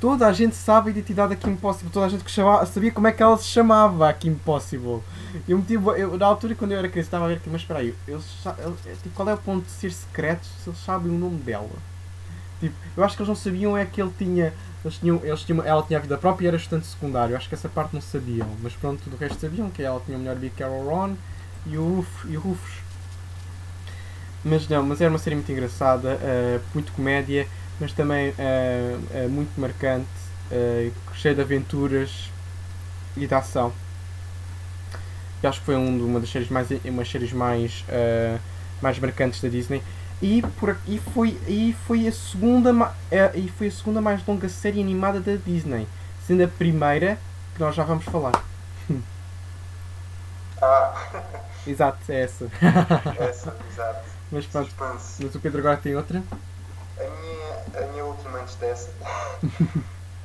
toda a gente sabe a identidade da Kim Possible, toda a gente que chamava, sabia como é que ela se chamava, a Kim Possible. Eu meti, eu, na altura quando eu era criança estava a ver que, mas espera aí, eles, eles- tipo, qual é o ponto de ser secreto se eles sabem o nome dela? Tipo, eu acho que eles não sabiam é que ele tinha. Eles tinham, eles tinham, ela tinha vida própria e era estudante secundário. Acho que essa parte não sabiam. Mas pronto, o resto sabiam que ela tinha o melhor amigo que era o Ron e o, Ruf, e o Rufus. Mas não, mas era uma série muito engraçada, eh, muito comédia, mas também eh, eh, muito marcante, cheia de aventuras e de ação. E acho que foi um, uma das séries mais, umas séries mais, mais marcantes da Disney. E, por, e, foi, e, foi a segunda, é, e foi a segunda mais longa série animada da Disney, sendo a primeira que nós já vamos falar. [LAUGHS] Ah, Exato, é essa. [LAUGHS] essa, exato. Mas pronto, Suspense. mas o Pedro agora tem outra. A minha, a minha última antes dessa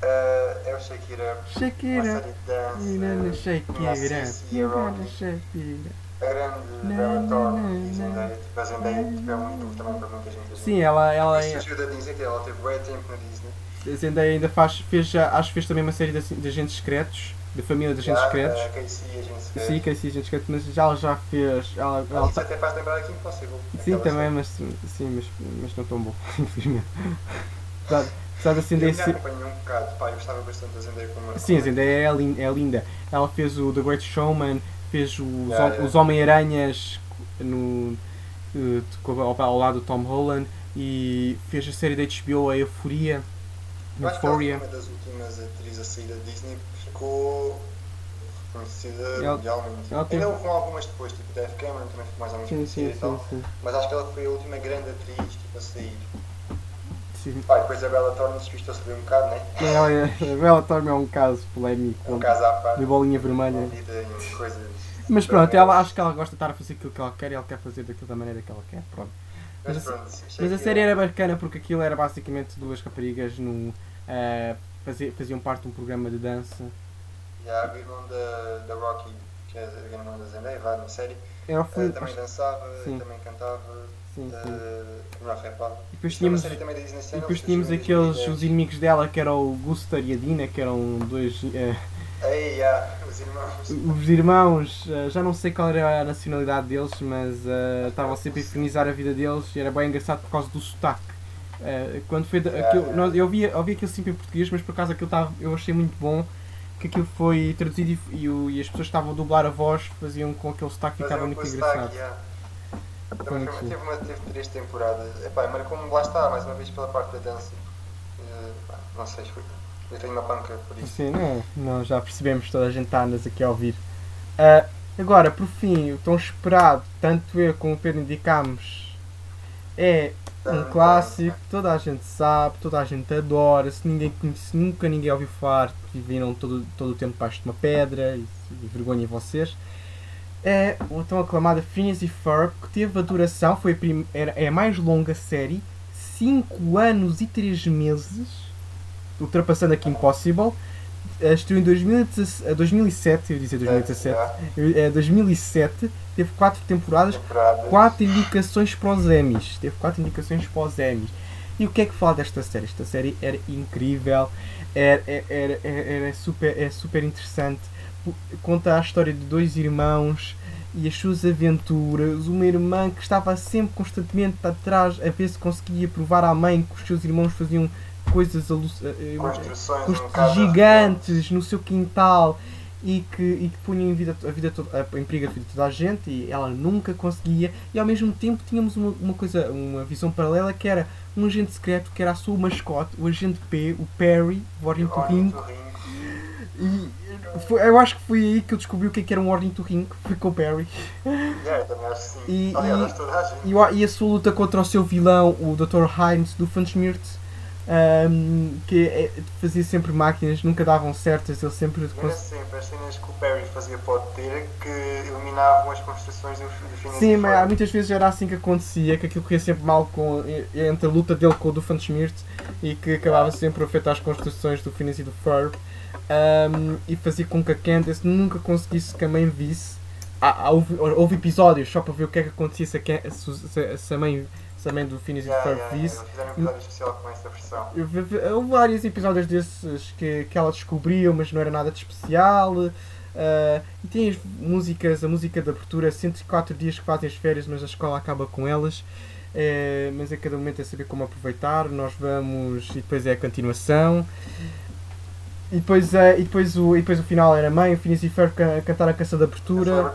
eh, [LAUGHS] é o Up. Shake Uma série de dance. you gonna shake grande na, e. Tipo, a Zendaya é um ídolo também para muita gente. Sim, ela, ela, Isso ajuda a dizer que ela teve bem tempo na Disney. Zendaya ainda faz, fez, acho que fez também uma série de, de agentes secretos, de família de agentes Já, secretos. A Casey, a gente se Sim, é sim, agentes secretos, mas já ela já fez. Ela, ela Isso até faz lembrar aqui Impossible. Sim, aquela também, mas, sim, mas, mas não tão bom, [LAUGHS] infelizmente. Apesar apesar da série. Eu Zendaya ser... acompanhei um bocado, pá, eu gostava bastante da Zendaya como Sim, a Zendaya é, é linda. Ela fez o The Great Showman, fez os, yeah. os Homem-Aranhas no, eh, ao, lado do Tom Holland e fez a série da HBO, a Euforia. Eu acho Euphoria. uma das últimas atrizes a sair da Disney ficou reconhecida Ela- mundialmente. ela tem- Ainda houve algumas depois, tipo Dave Cameron também foi mais ou menos Sim, conhecida sim, e tal. sim. Mas acho que ela foi a última grande atriz tipo, a sair. sim. Pá, depois a Bella Thorne despistou-se ali um bocado, né? Ela, é- a Bella Thorne é um caso polémico, Um caso à parte. de bolinha vermelha. em coisas. Mas pronto, ela, acho que ela gosta de estar a fazer aquilo que ela quer e ela quer fazer daquilo da maneira que ela quer. Pronto. Mas mas a- pronto, achei Mas a série era bacana porque aquilo era basicamente duas raparigas num, eh, fazi- faziam parte de um programa de dança. Há o irmão da, da Rocky, que é o irmão da Zendaya, vai na série, filme. também dançava, Sim. também cantava, Sim, sim. eh, não rapava. E depois é tínhamos, e depois tínhamos aqueles, 2010. os inimigos dela que eram o Guster e a Dina, que eram dois. eh, Ei, ah, os irmãos. os irmãos, eh, já não sei qual era a nacionalidade deles, mas eh, estavam sempre a infernizar a vida deles e era bem engraçado por causa do sotaque. Eh, quando foi Yeah, aquilo- yeah. nós- eu, via, eu aquilo sempre em português, mas por acaso aquilo estava, eu achei muito bom que aquilo foi traduzido e, e e as pessoas que estavam a dublar a voz faziam com aquele sotaque e ficava muito engraçado. sotaque, yeah. Também foi- teve, uma, teve três temporadas. Epá, marcou-me, lá está, mais uma vez pela parte da dança. Pá, não sei, foi. Eu tenho uma panca por isso. Sim, não, não, já percebemos, toda a gente está-nos aqui a ouvir. Ah, agora, por fim, o tão esperado, tanto eu como o Pedro indicámos, é um clássico, toda a gente sabe, toda a gente adora, se ninguém conhece, nunca ninguém ouviu falar, porque viram todo, todo o tempo debaixo de uma pedra, e, e vergonha em vocês. É o tão aclamada Phineas e Ferb, que teve a duração, foi a, é a mais longa série, 5 anos e 3 meses, ultrapassando aqui Impossible. Eh, Estreou em 2017, eh, 2007, eu ia dizer 2017, eh, 2007, teve 4 temporadas, Temporadas. quatro indicações para os Emmys. Teve quatro indicações para os Emmys. E o que é que fala desta série? Esta série era incrível, era, era, era, super, é super interessante. Conta a história de dois irmãos e as suas aventuras. Uma irmã que estava sempre constantemente atrás a ver se conseguia provar à mãe que os seus irmãos faziam coisas eh, eh, Construções um gigantes no seu quintal e que, e que punham em, vida, a vida toda, em perigo a vida toda a gente e ela nunca conseguia e ao mesmo tempo tínhamos uma, uma coisa, uma visão paralela que era um agente secreto que era a sua mascote, o agente P, o Perry, o ornitorrinco Ornitorrinco. e foi- eu acho que foi aí que eu descobri o que é que era um ornitorrinco, foi com o Perry sim. E- e- a e, sua luta contra o seu vilão, o Dr. Heinz do Funschmirt ahm, que é- fazia sempre máquinas, nunca davam certas, ele sempre Era sempre as cenas que o Perry fazia pode ter que eliminavam as construções do, Phineas Sim, mas Ferb. muitas vezes era assim que acontecia, que aquilo corria sempre mal com, entre a luta dele com o do Funschmirt e que acabava sempre a afetar as construções do Phineas e do Ferb ahm, e fazia com que a Candace nunca conseguisse que a mãe visse. Há, há- houve, houve episódios só para ver o que é que acontecia se a, se- se a mãe, mãe do Phineas e do Yeah, Ferb yeah, yeah, fizeram episódio especial com essa versão. Houve vários episódios desses que, que ela descobriu, mas não era nada de especial. Ah, e tem as músicas, a música de abertura, 104 dias que fazem as férias, mas a escola acaba com elas. Eh, mas a cada momento é saber como aproveitar. Nós vamos. E depois é a continuação. E depois, é, e depois, o, e depois o final era a mãe, o Phineas e Ferb ca- cantar a canção de abertura.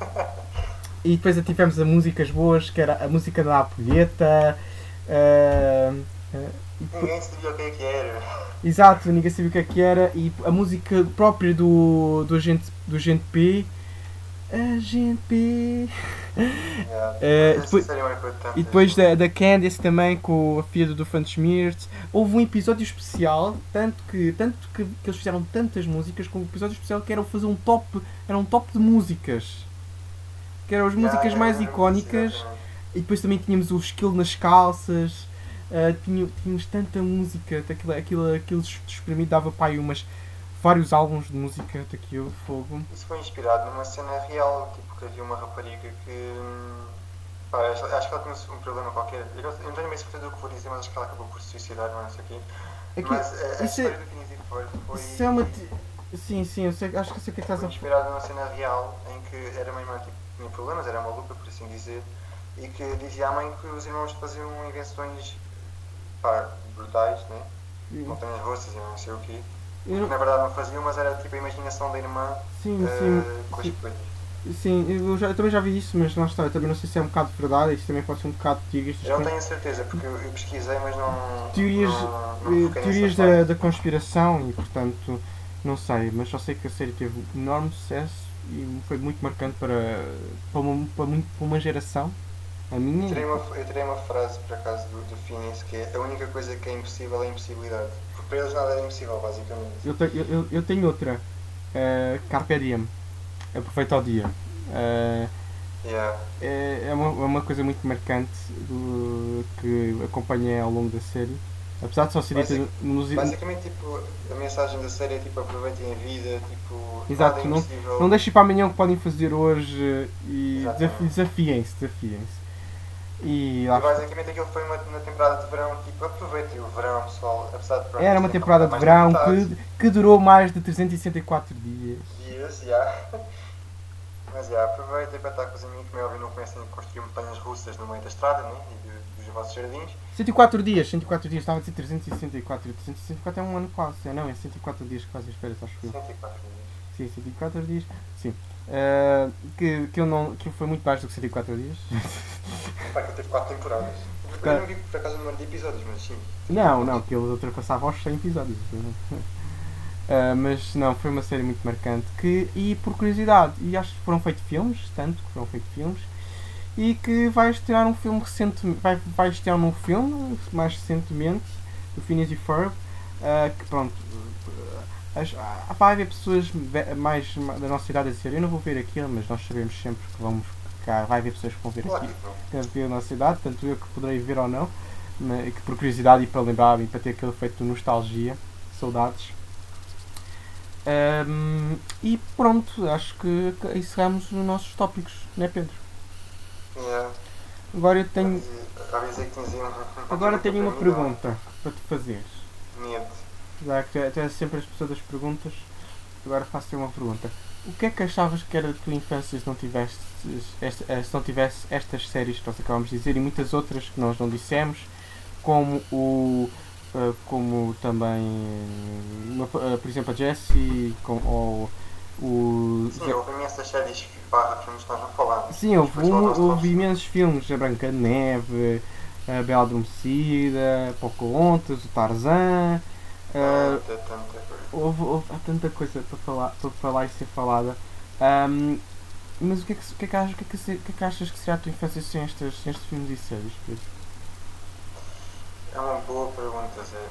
[LAUGHS] E depois tivemos a músicas boas, que era a música da Ampulheta. ah, ah, e depois- Ninguém sabia o que é que era. Exato, ninguém sabia o que é que era e a música própria do, do, agente, do agente P Agente P. Yeah. [LAUGHS] Eh, Essa depois- tantas- E depois da, da Candice também com a filha do Fantasmirt. Houve um episódio especial, tanto que, tanto que, que eles fizeram tantas músicas, com um episódio especial que era fazer um top, era um top de músicas. Que eram as músicas yeah, mais icónicas. E depois também tínhamos o skill nas calças. ah, tinha- tínhamos tanta música, aquilo, aquilo, aquilo espremido dava para aí umas vários álbuns de música daquilo, fogo. Isso foi inspirado numa cena real, tipo que havia uma rapariga que. hum, Pá, acho, acho que ela tinha um problema qualquer. Eu não, tenho bem certeza do que vou dizer, mas acho que ela acabou por se suicidar, não é isso aqui. Aqui- mas a, a isso é- história do Phineas e Ferb foi. Isso é uma. Sim, sim, eu sei, acho que eu sei o que é que estás a inspirado numa cena real em que era uma irmã que tinha problemas, era maluca, por assim dizer, e que dizia à mãe que os irmãos faziam invenções pá, brutais, né? montanhas russas e não sei o quê. Eu na verdade não faziam, mas era tipo a imaginação da irmã Sim, eh, sim. com as sim. coisas. Sim, eu, já- eu também já vi isso, mas não está, eu também não sei se é um bocado verdade, isso também pode ser um bocado de estas Eu não tenho certeza, porque eu, eu pesquisei, mas não. Teorias, não, não eh, teorias da, da conspiração e portanto não sei, mas só sei que a série teve um enorme sucesso e foi muito marcante para, para, uma, para, muito, para uma geração, a minha. Eu tirei uma, eu tirei uma frase, por acaso, do, do Phineas, que é a única coisa que é impossível é a impossibilidade. Porque para eles nada é impossível, basicamente. Eu, te- eu, eu, eu tenho outra, eh, Carpe Diem, aproveita o dia. Eh, Yeah. é, é, uma, é uma coisa muito marcante do, que acompanhei ao longo da série. Apesar de só ser dita nos, Basicamente, tipo, a mensagem da série é tipo, aproveitem a vida, tipo, Exato, é não-. Não deixem para amanhã o que podem fazer hoje e desafiem-se, desafiem-se. E E lá está. basicamente aquilo foi uma, uma temporada de verão, tipo, aproveitem o verão, pessoal. Apesar de pronto, era uma temporada de verão que, que durou mais de 364 dias. dias, já. Mas já, aproveitem para estar com os amigos, como é óbvio, não comecem a construir montanhas russas no meio da estrada, né? E de- dos vossos jardins. 104 dias, 104 dias, estava a dizer 364. 364 é um ano quase, é, não, é 104 dias que fazem as férias, acho eu. 104 dias. Sim, 104 dias, sim. Ah, que, que, eu não, que foi muito mais do que 104 dias. [LAUGHS] Pá, que teve 4 temporadas. Tá. Eu não vi por acaso o número de episódios, mas sim. Não, não, que ele ultrapassava aos 100 episódios. Ah, mas não, foi uma série muito marcante. Que, e por curiosidade, e acho que foram feitos filmes, tanto que foram feitos filmes, e que vai estrear um filme recentemente, vai, vai estrear um filme mais recentemente, do Phineas e Ferb, ah, que pronto, ah, as- vai haver pessoas mais da nossa idade a dizer, eu não vou ver aquilo, mas nós sabemos sempre que vamos, há- vai haver pessoas que vão ver aquilo que não. que havia na cidade, tanto eu que poderei ver ou não, mas que por curiosidade e para lembrar e para ter aquele efeito de nostalgia, saudades. Ahm, e pronto, acho que encerramos os nossos tópicos, não é Pedro? Yeah. Agora eu tenho, um- um agora tenho uma pergunta para te fazer. Medo. Já que tu é- és sempre as pessoas das perguntas, agora faço-te uma pergunta. O que é que achavas que era da tua infância se não tivesse, esta, eh, se não tivesse estas séries que nós acabamos de dizer e muitas outras que nós não dissemos, como o eh, como também eh, por exemplo a Jessie com, ou o Sim, houve imensas séries barra filmes que não falámos. Sim, houve, houve todos. imensos filmes, a Branca de Neve, a Bela Adormecida, Pocahontas, o Tarzan, coisa. houve, houve- há tanta coisa para falar, para falar e ser falada. Ahm, mas o que, é que, o, que é que achas, o, que é que, o que é que achas que será a tua infância sem estes, sem estes filmes e séries? Pedro? É uma boa pergunta, Zé.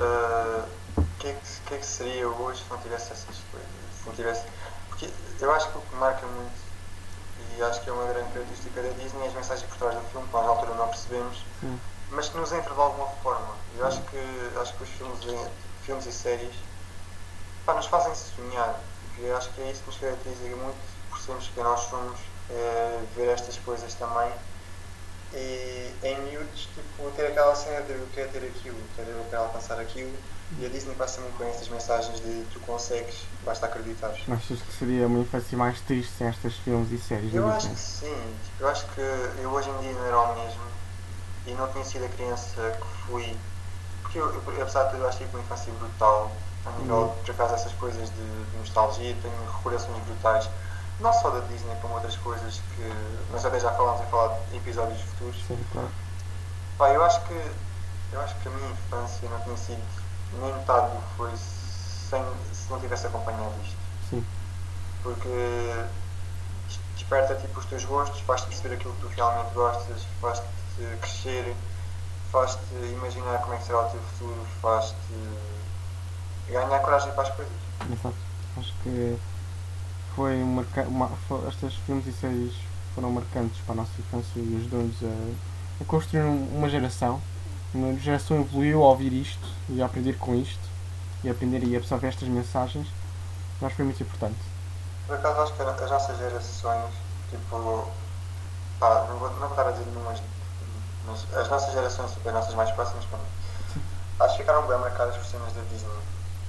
Ah, O que, é que, o que é que seria hoje se não tivesse essas coisas? Se não tivesse... Porque eu acho que o que marca muito, e acho que é uma grande característica da Disney, é as mensagens por trás do filme, que nós na altura não percebemos, Sim. mas que nos entra de alguma forma. Eu acho que, acho que os filmes, e- filmes e séries pá, nos fazem sonhar. E eu acho que é isso que nos caracteriza muito, por sermos quem nós somos, é ver estas coisas também. E em miúdos, tipo, ter aquela cena de eu quero ter aquilo, quero, eu quero alcançar aquilo. E a Disney passa muito bem estas mensagens de tu consegues, basta acreditar. Achas que seria uma infância mais triste sem estes filmes e séries? Eu acho que sim. Tipo, eu acho que eu hoje em dia não era o mesmo e não tinha sido a criança que fui. Porque eu, eu apesar de tudo, eu acho que tive uma infância brutal. A nível, Uhum. por acaso, essas coisas de, de nostalgia, tenho recordações brutais. Não só da Disney, como outras coisas que nós até já falámos em falar de episódios futuros. Sim, claro. Pá, eu acho que eu acho que a minha infância não tinha sido nem metade do que foi sem, se não tivesse acompanhado isto. Sim. Porque desperta tipo os teus gostos, faz-te perceber aquilo que tu realmente gostas, faz-te crescer, faz-te imaginar como é que será o teu futuro, faz-te ganhar coragem para as coisas. Exato. Acho que foi marca uma, foi, estes filmes e séries foram marcantes para a nossa infância e ajudou-nos a, a construir um- uma geração. Uma geração evoluiu a ouvir isto e a aprender com isto e a aprender e absorver estas mensagens. Que foi muito importante. Por acaso acho que as nossas gerações, tipo, pá, não vou, não vou estar a dizer nenhumas, mas as nossas gerações, tipo, as nossas mais próximas, pronto, acho que ficaram bem marcadas por cenas da Disney.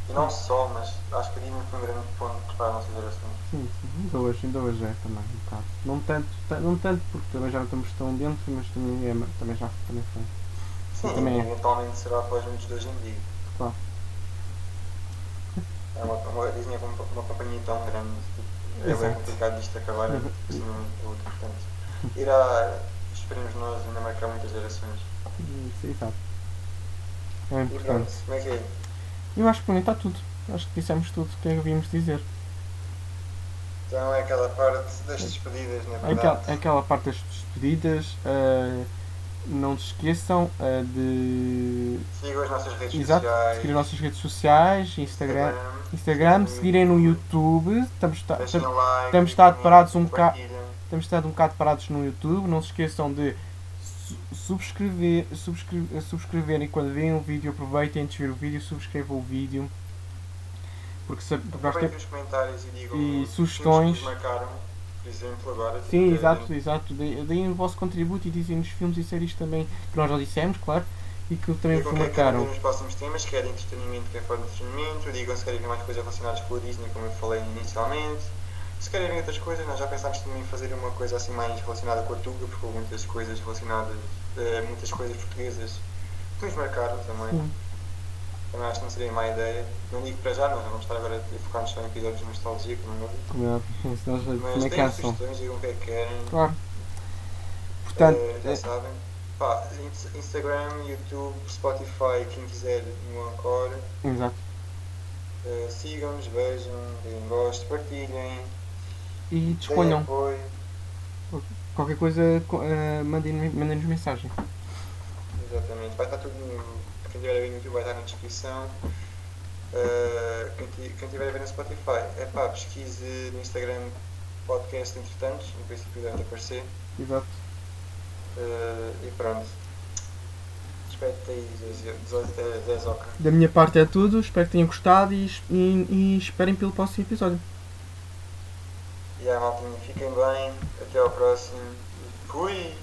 E não só, mas acho que a foi um grande ponto para as nossas gerações. Sim, sim. Ainda hoje, ainda hoje é também um bocado. Não tanto, ta- não tanto porque também já não estamos tão dentro, mas também, é, também já também foi. Sim, também é. eventualmente será para os muitos de hoje em dia. Claro. É uma, uma, a Disney é uma, uma companhia tão grande, tipo, é bem complicado isto acabar Uhum. assim um outro. Portanto, [LAUGHS] irá, esperemos nós, ainda marcar muitas gerações. Isso, exato. É E importante. pronto, como é que é? Eu acho que para mim está tudo. Acho que dissemos tudo o que havíamos de dizer. Então é aquela parte das despedidas, na Aquela, verdade. aquela parte das despedidas. ah, não se esqueçam ah, de. Sigam as nossas redes Exato, sociais. seguir as nossas redes sociais, Instagram, Instagram seguirem no YouTube. Estamos, ta- like, estamos estado parados um bocado- temos estado um bocado parados no YouTube. Não se esqueçam de subscrever, subscrever, subscreverem quando veem o vídeo. Aproveitem de ver o vídeo, subscrevam o vídeo. Porque, se- porque nós temos. Comentários e digam E sugestões. marcaram, por exemplo, agora. Sim, que- exato, exato. De- Deem o vosso contributo e dizem-nos filmes e séries também que nós já dissemos, claro, e que também Digam vos marcaram. nos próximos temas, quer de entretenimento, quer fora de entretenimento. Digam se querem mais coisas relacionadas com a Disney, como eu falei inicialmente. Se ver outras coisas, nós já pensámos também em fazer uma coisa assim mais relacionada com a Tuga, porque houve muitas coisas relacionadas, eh, muitas coisas portuguesas que nos marcaram também. Sim. Também acho que não seria má ideia. Não digo para já, nós vamos estar agora a focar-nos só em episódios de nostalgia, como é é óbvio, senão já Mas deem cansam. sugestões, digam o que é que querem. Claro. Portanto, Eh, já é- sabem. Pá, ins- Instagram, YouTube, Spotify, quem quiser no Encore. exato. Eh, Sigam-nos, vejam, deem gosto, partilhem, E disponham. Qualquer coisa, co- eh, mandem- mandem-nos mensagem. Exatamente. Vai estar tudo no. Quem estiver a ver no YouTube vai estar na descrição. Eh, quem, quem estiver a ver no Spotify, é pá, pesquise no Instagram podcast entretanto, no princípio deve aparecer. Exato. Eh, e pronto. Aí, Zé- Zé Zoca. Da minha parte é tudo. Espero que tenham gostado e, e, e esperem pelo próximo episódio. E aí, maltinha, fiquem bem. Até ao próximo. Fui!